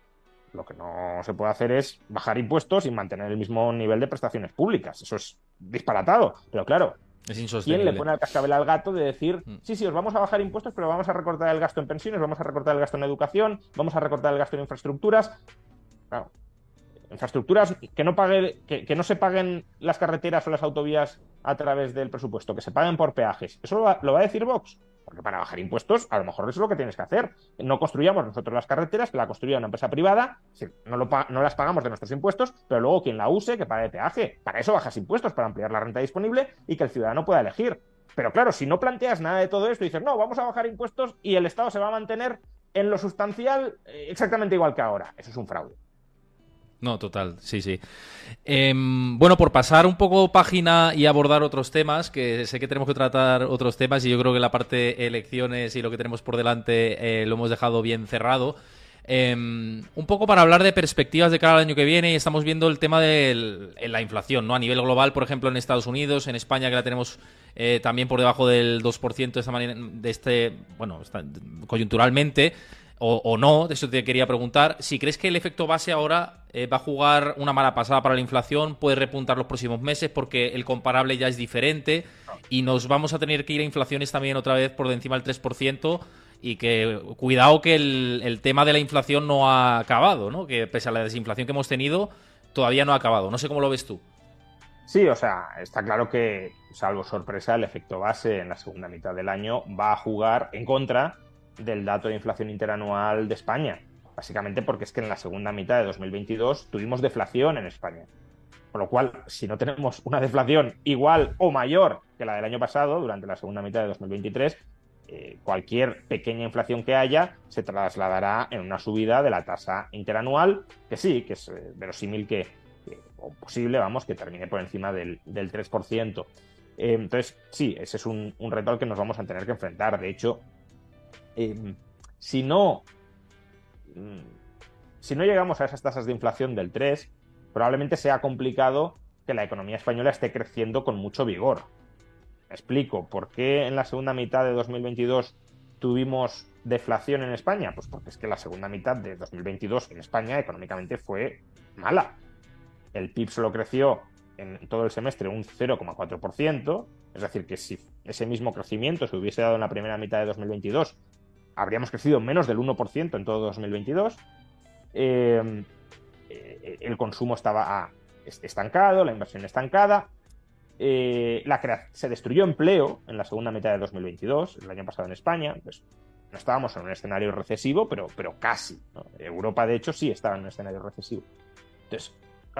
Lo que no se puede hacer es bajar impuestos y mantener el mismo nivel de prestaciones públicas. Eso es disparatado. Pero claro, ¿Quién le pone el cascabel al gato de decir, mm. sí, sí, os vamos a bajar impuestos, pero vamos a recortar el gasto en pensiones, vamos a recortar el gasto en educación, vamos a recortar el gasto en infraestructuras? Claro, infraestructuras que no, pague, que, no se paguen las carreteras o las autovías a través del presupuesto, que se paguen por peajes. ¿Eso lo va, a decir Vox? Porque para bajar impuestos, a lo mejor eso es lo que tienes que hacer. No construyamos nosotros las carreteras, que la construya una empresa privada, no, no las pagamos de nuestros impuestos, pero luego quien la use, que pague peaje. Para eso bajas impuestos, para ampliar la renta disponible y que el ciudadano pueda elegir. Pero claro, si no planteas nada de todo esto y dices, no, vamos a bajar impuestos y el Estado se va a mantener en lo sustancial eh, exactamente igual que ahora. Eso es un fraude. No, total, sí, sí. Em, bueno, por pasar un poco página y abordar otros temas, que sé que tenemos que tratar otros temas y yo creo que la parte elecciones y lo que tenemos por delante eh, lo hemos dejado bien cerrado. Em, un poco para hablar de perspectivas de cara al año que viene y estamos viendo el tema de la inflación, ¿no? A nivel global, por ejemplo, en Estados Unidos, en España, que la tenemos eh, también por debajo del 2% de esta manera, de este, bueno, coyunturalmente o, no, de eso te quería preguntar, si crees que el efecto base ahora eh, va a jugar una mala pasada para la inflación, puede repuntar los próximos meses porque el comparable ya es diferente y nos vamos a tener que ir a inflaciones también otra vez por encima del 3% y que cuidado que el, tema de la inflación no ha acabado, ¿no? Que pese a la desinflación que hemos tenido, todavía no ha acabado. No sé cómo lo ves tú. Sí, o sea, está claro que, salvo sorpresa, el efecto base en la segunda mitad del año va a jugar en contra del dato de inflación interanual de España. Básicamente porque es que en la segunda mitad de 2022 tuvimos deflación en España. Con lo cual, si no tenemos una deflación igual o mayor que la del año pasado, durante la segunda mitad de 2023, eh, cualquier pequeña inflación que haya se trasladará en una subida de la tasa interanual, que sí, que es eh, verosímil que, o posible, vamos, que termine por encima del, 3%. Eh, entonces, sí, ese es un, un reto al que nos vamos a tener que enfrentar. De hecho, Em, si no mm, si no llegamos a esas tasas de inflación del 3, probablemente sea complicado que la economía española esté creciendo con mucho vigor. Me explico, ¿por qué en la segunda mitad de 2022 tuvimos deflación en España? Pues porque es que la segunda mitad de 2022 en España económicamente fue mala. El PIB solo creció en todo el semestre un 0,4%, es decir, que si ese mismo crecimiento se hubiese dado en la primera mitad de 2022, habríamos crecido menos del 1% en todo 2022. Eh, eh, el consumo estaba estancado, la inversión estancada. Eh, se destruyó empleo en la segunda mitad de 2022, el año pasado en España. Pues no estábamos en un escenario recesivo, pero, pero casi. Europa, de hecho, sí estaba en un escenario recesivo. Entonces,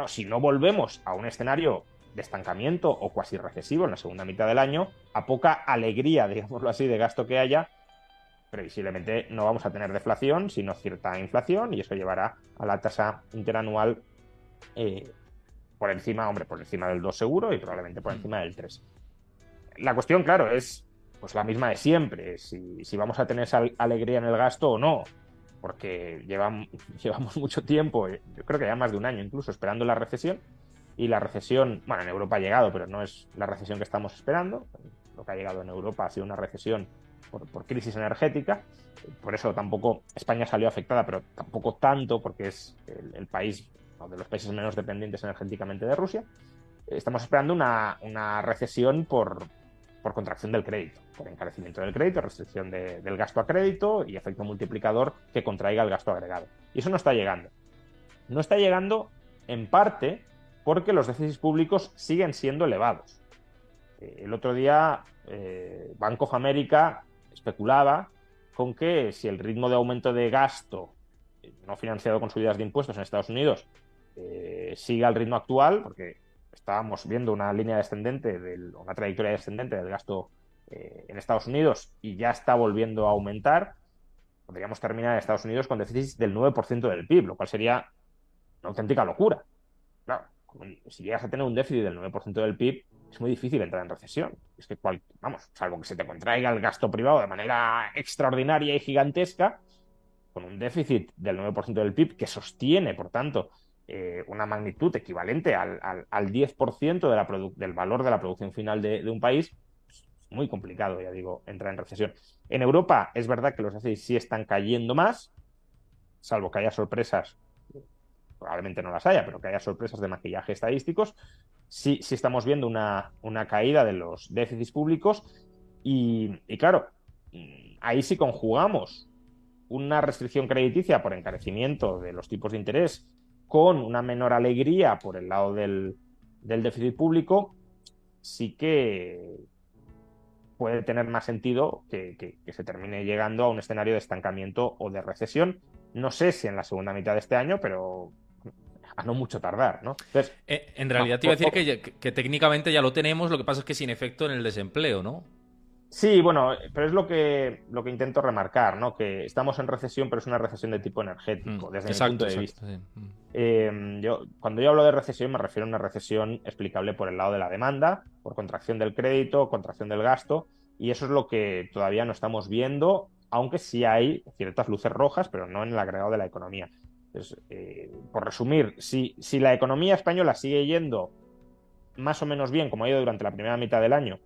si no volvemos a un escenario de estancamiento o cuasi recesivo en la segunda mitad del año, a poca alegría, digámoslo así, de gasto que haya, previsiblemente no vamos a tener deflación, sino cierta inflación, y eso llevará a la tasa interanual eh, por encima, hombre, por encima del 2 seguro y probablemente por encima del 3. La cuestión, claro, es pues la misma de siempre, si, vamos a tener esa alegría en el gasto o no, porque llevamos, llevamos mucho tiempo, yo creo que ya más de un año incluso, esperando la recesión, y la recesión, bueno, en Europa ha llegado, pero no es la recesión que estamos esperando, lo que ha llegado en Europa ha sido una recesión por, crisis energética. Por eso tampoco España salió afectada, pero tampoco tanto, porque es el, país, uno de los países menos dependientes energéticamente de Rusia. Estamos esperando una, recesión por, contracción del crédito, por encarecimiento del crédito, restricción del gasto a crédito y efecto multiplicador que contraiga el gasto agregado. Y eso no está llegando. No está llegando en parte porque los déficits públicos siguen siendo elevados. Eh, el otro día, eh, Bank of America especulaba con que si el ritmo de aumento de gasto eh, no financiado con subidas de impuestos en Estados Unidos sigue al ritmo actual, porque estábamos viendo una línea descendente, del, una trayectoria descendente del gasto en Estados Unidos y ya está volviendo a aumentar, podríamos terminar en Estados Unidos con déficits del 9% del PIB, lo cual sería una auténtica locura. Claro, si llegas a tener un déficit del 9% del PIB, es muy difícil entrar en recesión. Es que, vamos, salvo que se te contraiga el gasto privado de manera extraordinaria y gigantesca, con un déficit del 9% del PIB que sostiene, por tanto, eh, una magnitud equivalente al, 10% del valor de la producción final de, un país, es muy complicado, ya digo, entrar en recesión. En Europa es verdad que los déficits sí están cayendo más, salvo que haya sorpresas probablemente no las haya, pero que haya sorpresas de maquillaje estadísticos, sí, sí estamos viendo una, caída de los déficits públicos y, claro, ahí sí conjugamos una restricción crediticia por encarecimiento de los tipos de interés con una menor alegría por el lado del, déficit público, sí que puede tener más sentido que, que, se termine llegando a un escenario de estancamiento o de recesión. No sé si en la segunda mitad de este año, pero a no mucho tardar, ¿no? Eh, en realidad te iba a decir que, técnicamente ya lo tenemos, lo que pasa es que sin efecto en el desempleo, ¿no? Sí, bueno, pero es lo que, lo que intento remarcar, ¿no? Que estamos en recesión, pero es una recesión de tipo energético, mm, desde mi punto de vista. Mm. Em, yo, cuando yo hablo de recesión, me refiero a una recesión explicable por el lado de la demanda, por contracción del crédito, contracción del gasto, y eso es lo que todavía no estamos viendo, aunque sí hay ciertas luces rojas, pero no en el agregado de la economía. Eh, por resumir, si, si la economía española sigue yendo más o menos bien, como ha ido durante la primera mitad del año,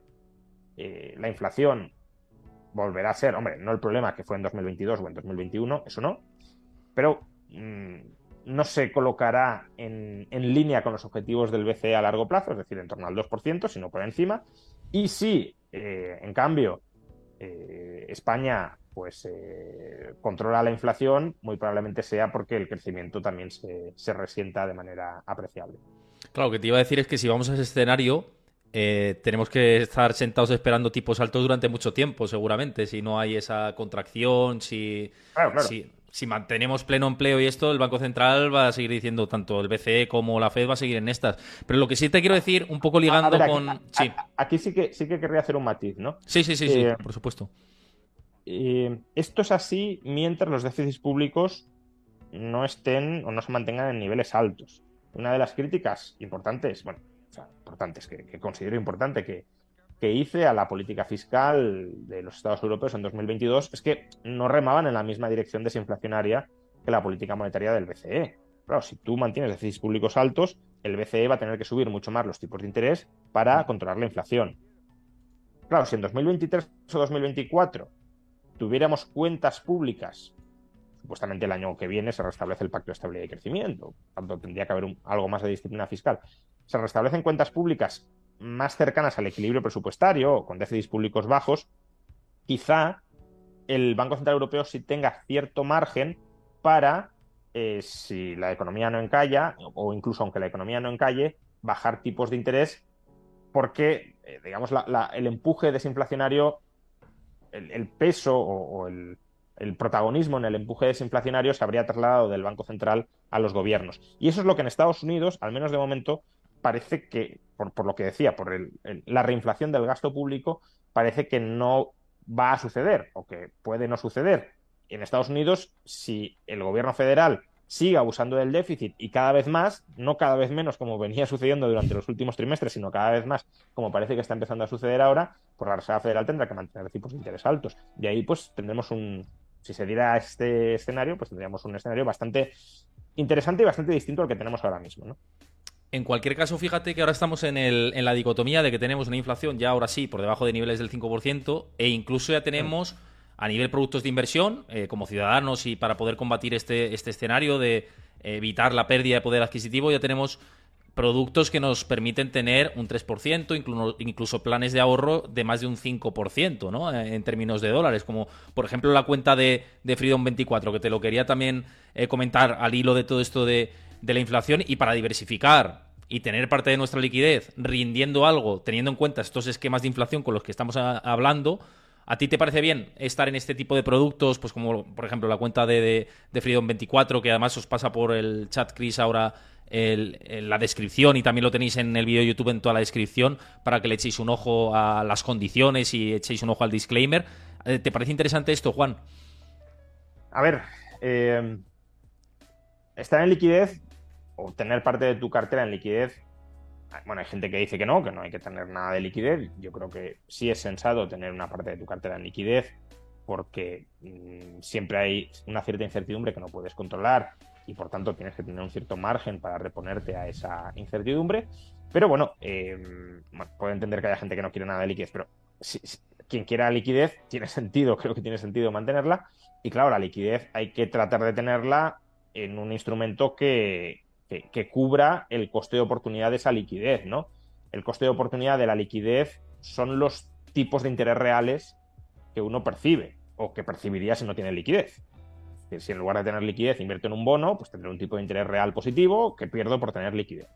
eh, la inflación volverá a ser, hombre, no el problema que fue en 2022 o en 2021, eso no, pero mm, no se colocará en, línea con los objetivos del BCE a largo plazo, es decir, en torno al 2%, sino por encima. Y si, eh, en cambio, España pues eh, controla la inflación, muy probablemente sea porque el crecimiento también se, resienta de manera apreciable. Claro, lo que te iba a decir es que si vamos a ese escenario, eh, tenemos que estar sentados esperando tipos altos durante mucho tiempo, seguramente, si no hay esa contracción, si, si, mantenemos pleno empleo y esto, el Banco Central va a seguir diciendo, tanto el BCE como la Fed va a seguir en estas. Pero lo que sí te quiero decir, un poco ligando con... sí. aquí sí que, sí que querría hacer un matiz, ¿no? Sí, sí, sí, sí, eh, por supuesto. Eh, esto es así mientras los déficits públicos no estén o no se mantengan en niveles altos. Una de las críticas importantes, bueno, importantes, que, considero importante que, que, hice a la política fiscal de los Estados europeos en 2022 es que no remaban en la misma dirección desinflacionaria que la política monetaria del BCE. Claro, si tú mantienes déficits públicos altos, el BCE va a tener que subir mucho más los tipos de interés para controlar la inflación. Claro, si en 2023 o 2024 tuviéramos cuentas públicas, supuestamente el año que viene se restablece el Pacto de Estabilidad y Crecimiento, tanto tendría que haber algo más de disciplina fiscal, se restablecen cuentas públicas más cercanas al equilibrio presupuestario, con déficits públicos bajos, quizá el Banco Central Europeo sí tenga cierto margen para, eh, si la economía no encalla, o incluso aunque la economía no encalle, bajar tipos de interés, porque, eh, digamos, el empuje desinflacionario el, peso o, el, protagonismo en el empuje desinflacionario se habría trasladado del Banco Central a los gobiernos. Y eso es lo que en Estados Unidos, al menos de momento, parece que, por, lo que decía, por la reinflación del gasto público, parece que no va a suceder o que puede no suceder. En Estados Unidos, si el gobierno federal siga abusando del déficit y cada vez más, no cada vez menos como venía sucediendo durante los últimos trimestres, sino cada vez más como parece que está empezando a suceder ahora, pues la Reserva Federal tendrá que mantener tipos de interés altos. De ahí pues tendremos un, si se diera este escenario, pues tendríamos un escenario bastante interesante y bastante distinto al que tenemos ahora mismo, ¿no? En cualquier caso, fíjate que ahora estamos en, el, en la dicotomía de que tenemos una inflación ya ahora sí por debajo de niveles del 5% e incluso ya tenemos a nivel productos de inversión, eh, como ciudadanos y para poder combatir este, este escenario de evitar la pérdida de poder adquisitivo, ya tenemos productos que nos permiten tener un 3%, incluso, incluso planes de ahorro de más de un 5%, ¿no? Eh, en términos de dólares, como por ejemplo la cuenta de, de Freedom 24, que te lo quería también eh, comentar al hilo de todo esto de, de la inflación y para diversificar y tener parte de nuestra liquidez rindiendo algo, teniendo en cuenta estos esquemas de inflación con los que estamos hablando, ¿a ti te parece bien estar en este tipo de productos? Pues como, por ejemplo, la cuenta de, de, Freedom 24, que además os pasa por el chat, Chris, ahora la descripción y también lo tenéis en el vídeo de YouTube en toda la descripción para que le echéis un ojo a las condiciones y echéis un ojo al disclaimer. Eh, ¿Te parece interesante esto, Juan? A ver, eh, estar en liquidez o tener parte de tu cartera en liquidez, bueno, hay gente que dice que no, que no hay que tener nada de liquidez. Yo creo que sí es sensato tener una parte de tu cartera en liquidez porque mmm, siempre hay una cierta incertidumbre que no puedes controlar y por tanto tienes que tener un cierto margen para reponerte a esa incertidumbre. Pero bueno, eh, puedo entender que haya gente que no quiere nada de liquidez, pero si, si, quien quiera liquidez tiene sentido, creo que tiene sentido mantenerla. Y claro, la liquidez hay que tratar de tenerla en un instrumento que, que, cubra el coste de oportunidad de esa liquidez, ¿no? El coste de oportunidad de la liquidez son los tipos de interés reales que uno percibe o que percibiría si no tiene liquidez. Si en lugar de tener liquidez invierto en un bono, pues tendré un tipo de interés real positivo que pierdo por tener liquidez.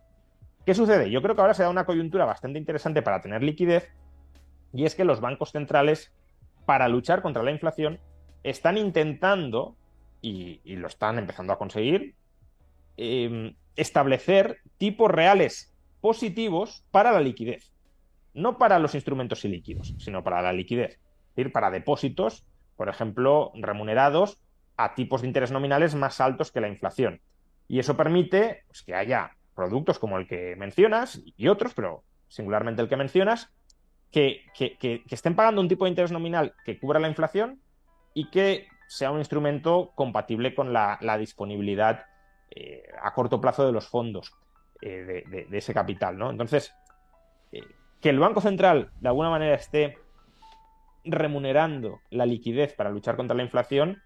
¿Qué sucede? Yo creo que ahora se da una coyuntura bastante interesante para tener liquidez y es que los bancos centrales, para luchar contra la inflación, están intentando, y lo están empezando a conseguir, eh, establecer tipos reales positivos para la liquidez. No para los instrumentos ilíquidos, sino para la liquidez. Es decir, para depósitos, por ejemplo, remunerados a tipos de interés nominales más altos que la inflación. Y eso permite pues, que haya productos como el que mencionas y otros, pero singularmente el que mencionas, que, estén pagando un tipo de interés nominal que cubra la inflación y que sea un instrumento compatible con la disponibilidad eh, a corto plazo de los fondos eh, de, ese capital. ¿no? Entonces, eh, que el Banco Central de alguna manera esté remunerando la liquidez para luchar contra la inflación,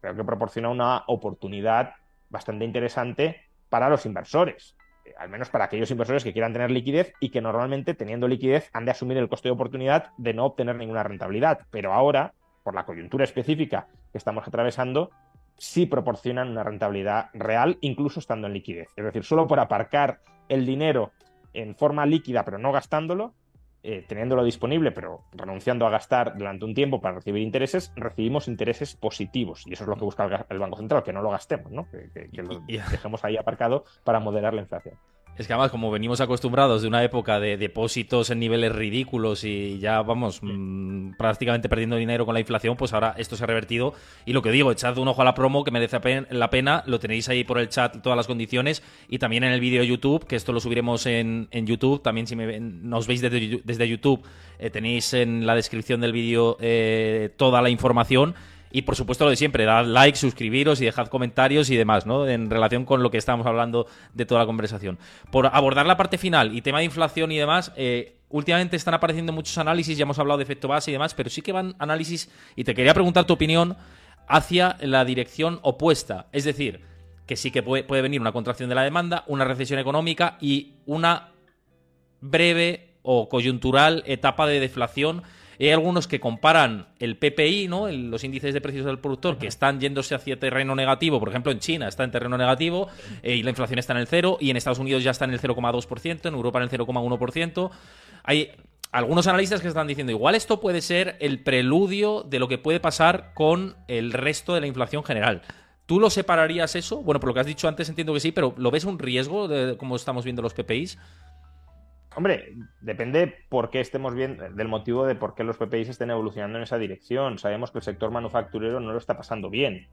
creo que proporciona una oportunidad bastante interesante para los inversores al menos para aquellos inversores que quieran tener liquidez y que normalmente teniendo liquidez han de asumir el coste de oportunidad de no obtener ninguna rentabilidad. Pero ahora, por la coyuntura específica que estamos atravesando, sí proporcionan una rentabilidad real, incluso estando en liquidez. Es decir, solo por aparcar el dinero en forma líquida, pero no gastándolo, eh, teniéndolo disponible, pero renunciando a gastar durante un tiempo para recibir intereses, recibimos intereses positivos. Y eso es lo que busca el, el Banco Central, que no lo gastemos, ¿no? que, que, que lo dejemos ahí aparcado para moderar la inflación. Es que además, como venimos acostumbrados de una época de depósitos en niveles ridículos y ya vamos sí. mmm, prácticamente perdiendo dinero con la inflación, pues ahora esto se ha revertido. Y lo que digo, echad un ojo a la promo que merece la pena. Lo tenéis ahí por el chat, todas las condiciones. Y también en el vídeo de YouTube, que esto lo subiremos en, en YouTube. También si me, nos veis desde, desde YouTube, eh, tenéis en la descripción del vídeo eh, toda la información. Y por supuesto lo de siempre, dad like, suscribiros y dejad comentarios y demás, ¿no? En relación con lo que estamos hablando de toda la conversación. Por abordar la parte final y tema de inflación y demás, eh, últimamente están apareciendo muchos análisis, ya hemos hablado de efecto base y demás, pero sí que van análisis, y te quería preguntar tu opinión, hacia la dirección opuesta. Es decir, que sí que puede, puede venir una contracción de la demanda, una recesión económica y una breve o coyuntural etapa de deflación hay algunos que comparan el PPI, ¿no? El, los índices de precios del productor, que están yéndose hacia terreno negativo. Por ejemplo, en China está en terreno negativo eh, y la inflación está en el cero. Y en Estados Unidos ya está en el 0,2%, en Europa en el 0,1%. Hay algunos analistas que están diciendo, igual esto puede ser el preludio de lo que puede pasar con el resto de la inflación general. ¿Tú lo separarías eso? Bueno, por lo que has dicho antes entiendo que sí, pero ¿lo ves un riesgo de cómo estamos viendo los PPIs? Hombre, depende por qué estemos viendo, del motivo de por qué los PPIs estén evolucionando en esa dirección. Sabemos que el sector manufacturero no lo está pasando bien.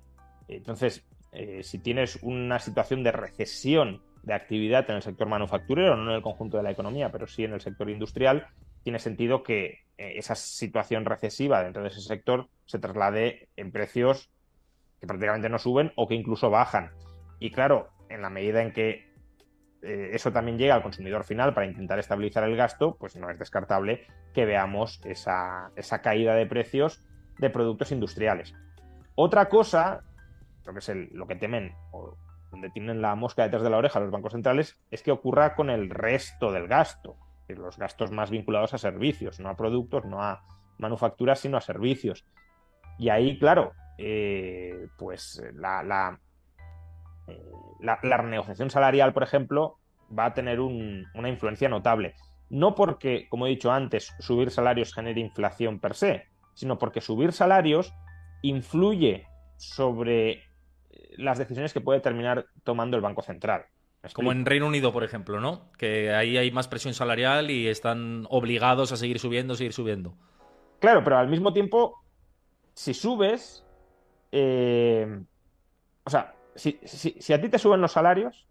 Entonces, eh, si tienes una situación de recesión de actividad en el sector manufacturero, no en el conjunto de la economía, pero sí en el sector industrial, tiene sentido que eh, esa situación recesiva dentro de ese sector se traslade en precios que prácticamente no suben o que incluso bajan. Y claro, en la medida en que eh, eso también llega al consumidor final para intentar estabilizar el gasto, pues no es descartable que veamos esa, esa caída de precios de productos industriales. Otra cosa, lo que es lo que temen o donde tienen la mosca detrás de la oreja los bancos centrales, es que ocurra con el resto del gasto, los gastos más vinculados a servicios, no a productos, no a manufacturas, sino a servicios. Y ahí, claro, eh, pues la, eh, la, renegociación salarial, por ejemplo, va a tener una influencia notable. No porque, como he dicho antes, subir salarios genere inflación per se, sino porque subir salarios influye sobre las decisiones que puede terminar tomando el Banco Central. Como en Reino Unido, por ejemplo, ¿no? Que ahí hay más presión salarial y están obligados a seguir subiendo, seguir subiendo. Claro, pero al mismo tiempo, si subes, eh, o sea, si, a ti te suben los salarios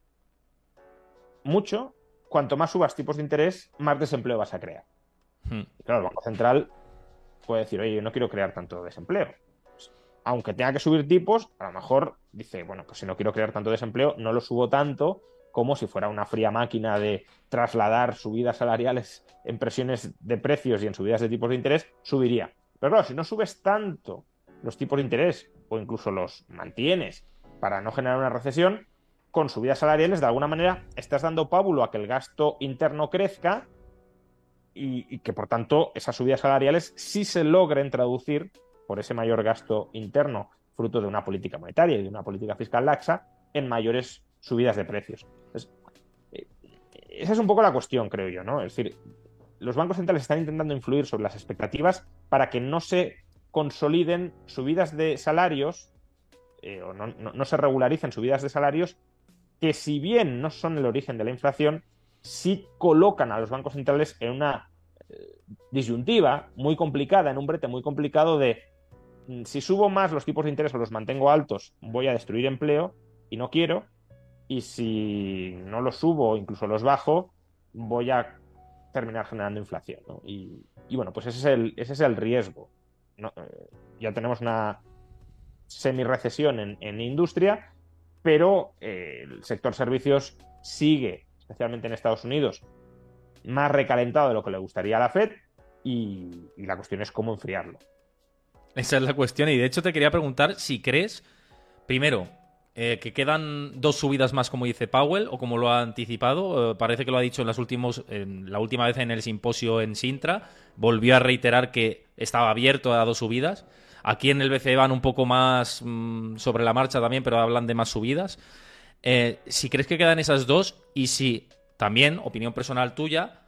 mucho, cuanto más subas tipos de interés, más desempleo vas a crear. Hmm. claro, el Banco Central puede decir, oye, yo no quiero crear tanto desempleo aunque tenga que subir tipos, a lo mejor dice, bueno, pues si no quiero crear tanto desempleo, no lo subo tanto como si fuera una fría máquina de trasladar subidas salariales en presiones de precios y en subidas de tipos de interés, subiría. Pero claro, si no subes tanto los tipos de interés o incluso los mantienes para no generar una recesión, con subidas salariales de alguna manera estás dando pábulo a que el gasto interno crezca y, y que por tanto esas subidas salariales sí se logren traducir por ese mayor gasto interno, fruto de una política monetaria y de una política fiscal laxa, en mayores subidas de precios. Eh, esa es un poco la cuestión, creo yo, ¿no? Es decir, los bancos centrales están intentando influir sobre las expectativas para que no se consoliden subidas de salarios eh, o no, se regularicen subidas de salarios que si bien no son el origen de la inflación, sí colocan a los bancos centrales en una eh, disyuntiva muy complicada, en un brete muy complicado de Mm, si subo más los tipos de interés o los mantengo altos, voy a destruir empleo y no quiero. Y si no los subo o incluso los bajo, voy a terminar generando inflación. Y, bueno, pues ese es el, ese es el riesgo. Eh, ya tenemos una semi-recesión en, industria, pero eh, el sector servicios sigue, especialmente en Estados Unidos, más recalentado de lo que le gustaría a la Fed y la cuestión es cómo enfriarlo. Esa es la cuestión. Y de hecho te quería preguntar si crees, primero, eh, que quedan dos subidas más, como dice Powell, o como lo ha anticipado. Eh, parece que lo ha dicho en, las últimos, en la última vez en el simposio en Sintra. Volvió a reiterar que estaba abierto a dos subidas. Aquí en el BCE van un poco más mm, sobre la marcha también, pero hablan de más subidas. Eh, si crees que quedan esas dos y si también, opinión personal tuya,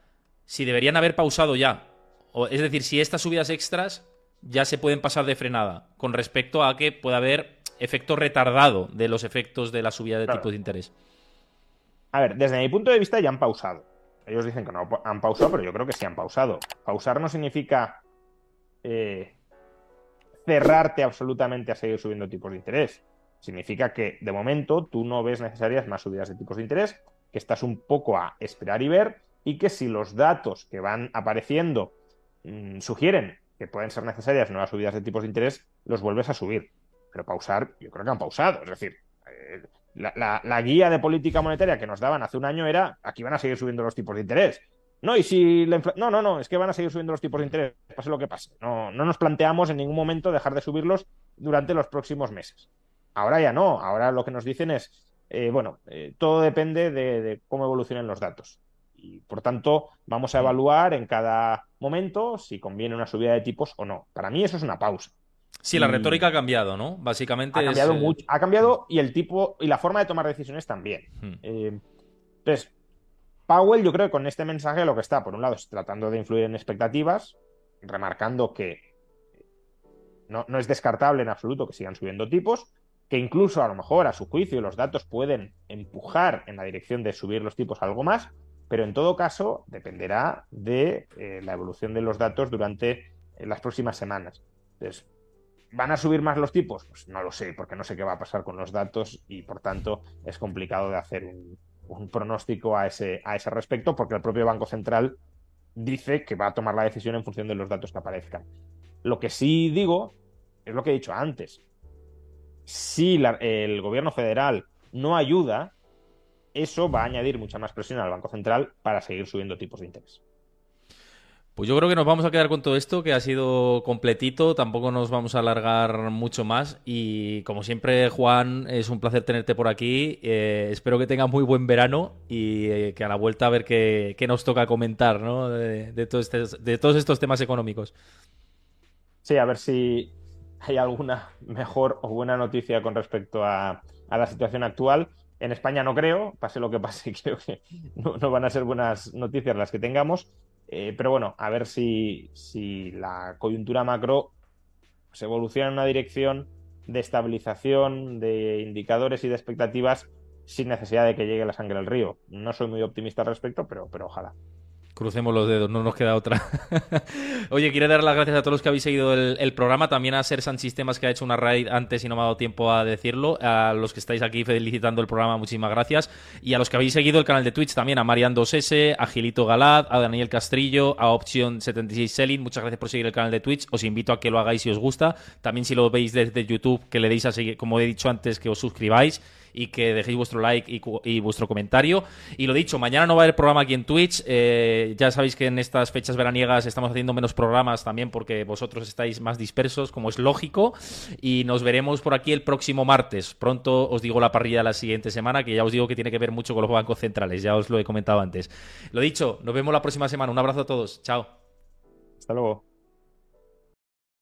si deberían haber pausado ya. O, es decir, si estas subidas extras ya se pueden pasar de frenada con respecto a que pueda haber efecto retardado de los efectos de la subida de tipo de interés. A ver, desde mi punto de vista ya han pausado. Ellos dicen que no han pausado, pero yo creo que sí han pausado. Pausar no significa eh, cerrarte absolutamente a seguir subiendo tipos de interés. Significa que de momento tú no ves necesarias más subidas de tipos de interés, que estás un poco a esperar y ver, y que si los datos que van apareciendo mm, sugieren que pueden ser necesarias nuevas subidas de tipos de interés, los vuelves a subir. Pero pausar, yo creo que han pausado. Es decir, eh, la, guía de política monetaria que nos daban hace un año era aquí van a seguir subiendo los tipos de interés. No, y si la No, no, no, es que van a seguir subiendo los tipos de interés, pase lo que pase. No, no nos planteamos en ningún momento dejar de subirlos durante los próximos meses. Ahora ya no, ahora lo que nos dicen es, eh, bueno, eh, todo depende de, cómo evolucionen los datos y por tanto vamos a evaluar en cada momento si conviene una subida de tipos o no. Para mí eso es una pausa. Sí, la retórica ha cambiado, ¿no? Básicamente. Ha cambiado eh, mucho. Ha cambiado y el tipo y la forma de tomar decisiones también. Hmm. Eh, entonces, Powell, yo creo que con este mensaje lo que está, por un lado, es tratando de influir en expectativas, remarcando que no, no es descartable en absoluto que sigan subiendo tipos, que incluso a lo mejor a su juicio los datos pueden empujar en la dirección de subir los tipos algo más, pero en todo caso dependerá de eh, la evolución de los datos durante eh, las próximas semanas. Entonces, ¿van a subir más los tipos? Pues no lo sé, porque no sé qué va a pasar con los datos y por tanto es complicado de hacer un, pronóstico a ese, a ese respecto, porque el propio Banco Central dice que va a tomar la decisión en función de los datos que aparezcan. Lo que sí digo es lo que he dicho antes. Si el gobierno federal no ayuda, eso va a añadir mucha más presión al Banco Central para seguir subiendo tipos de interés. Pues yo creo que nos vamos a quedar con todo esto, que ha sido completito, tampoco nos vamos a alargar mucho más y como siempre Juan, es un placer tenerte por aquí, eh, espero que tengas muy buen verano y eh, que a la vuelta a ver qué, nos toca comentar ¿no? de, este, de todos estos temas económicos. Sí, a ver si hay alguna mejor o buena noticia con respecto a, la situación actual. En España no creo, pase lo que pase, creo que no van a ser buenas noticias las que tengamos. Eh, pero bueno, a ver si, si la coyuntura macro se evoluciona en una dirección de estabilización de indicadores y de expectativas sin necesidad de que llegue la sangre al río. No soy muy optimista al respecto, pero, pero ojalá. Crucemos los dedos, no nos queda otra. Oye, quiero dar las gracias a todos los que habéis seguido el, programa, también a Sersan Sistemas que ha hecho una raid antes y no me ha dado tiempo a decirlo, a los que estáis aquí felicitando el programa, muchísimas gracias, y a los que habéis seguido el canal de Twitch también, a Marian 2S, a Gilito Galad, a Daniel Castrillo, a Option 76 Selling, muchas gracias por seguir el canal de Twitch, os invito a que lo hagáis si os gusta, también si lo veis desde YouTube, que le deis a seguir, como he dicho antes, que os suscribáis y que dejéis vuestro like y, vuestro comentario. Y lo dicho, mañana no va a haber programa aquí en Twitch. Eh, ya sabéis que en estas fechas veraniegas estamos haciendo menos programas también porque vosotros estáis más dispersos, como es lógico. Y nos veremos por aquí el próximo martes. Pronto os digo la parrilla de la siguiente semana, que ya os digo que tiene que ver mucho con los bancos centrales. Ya os lo he comentado antes. Lo dicho, nos vemos la próxima semana. Un abrazo a todos. Chao. Hasta luego.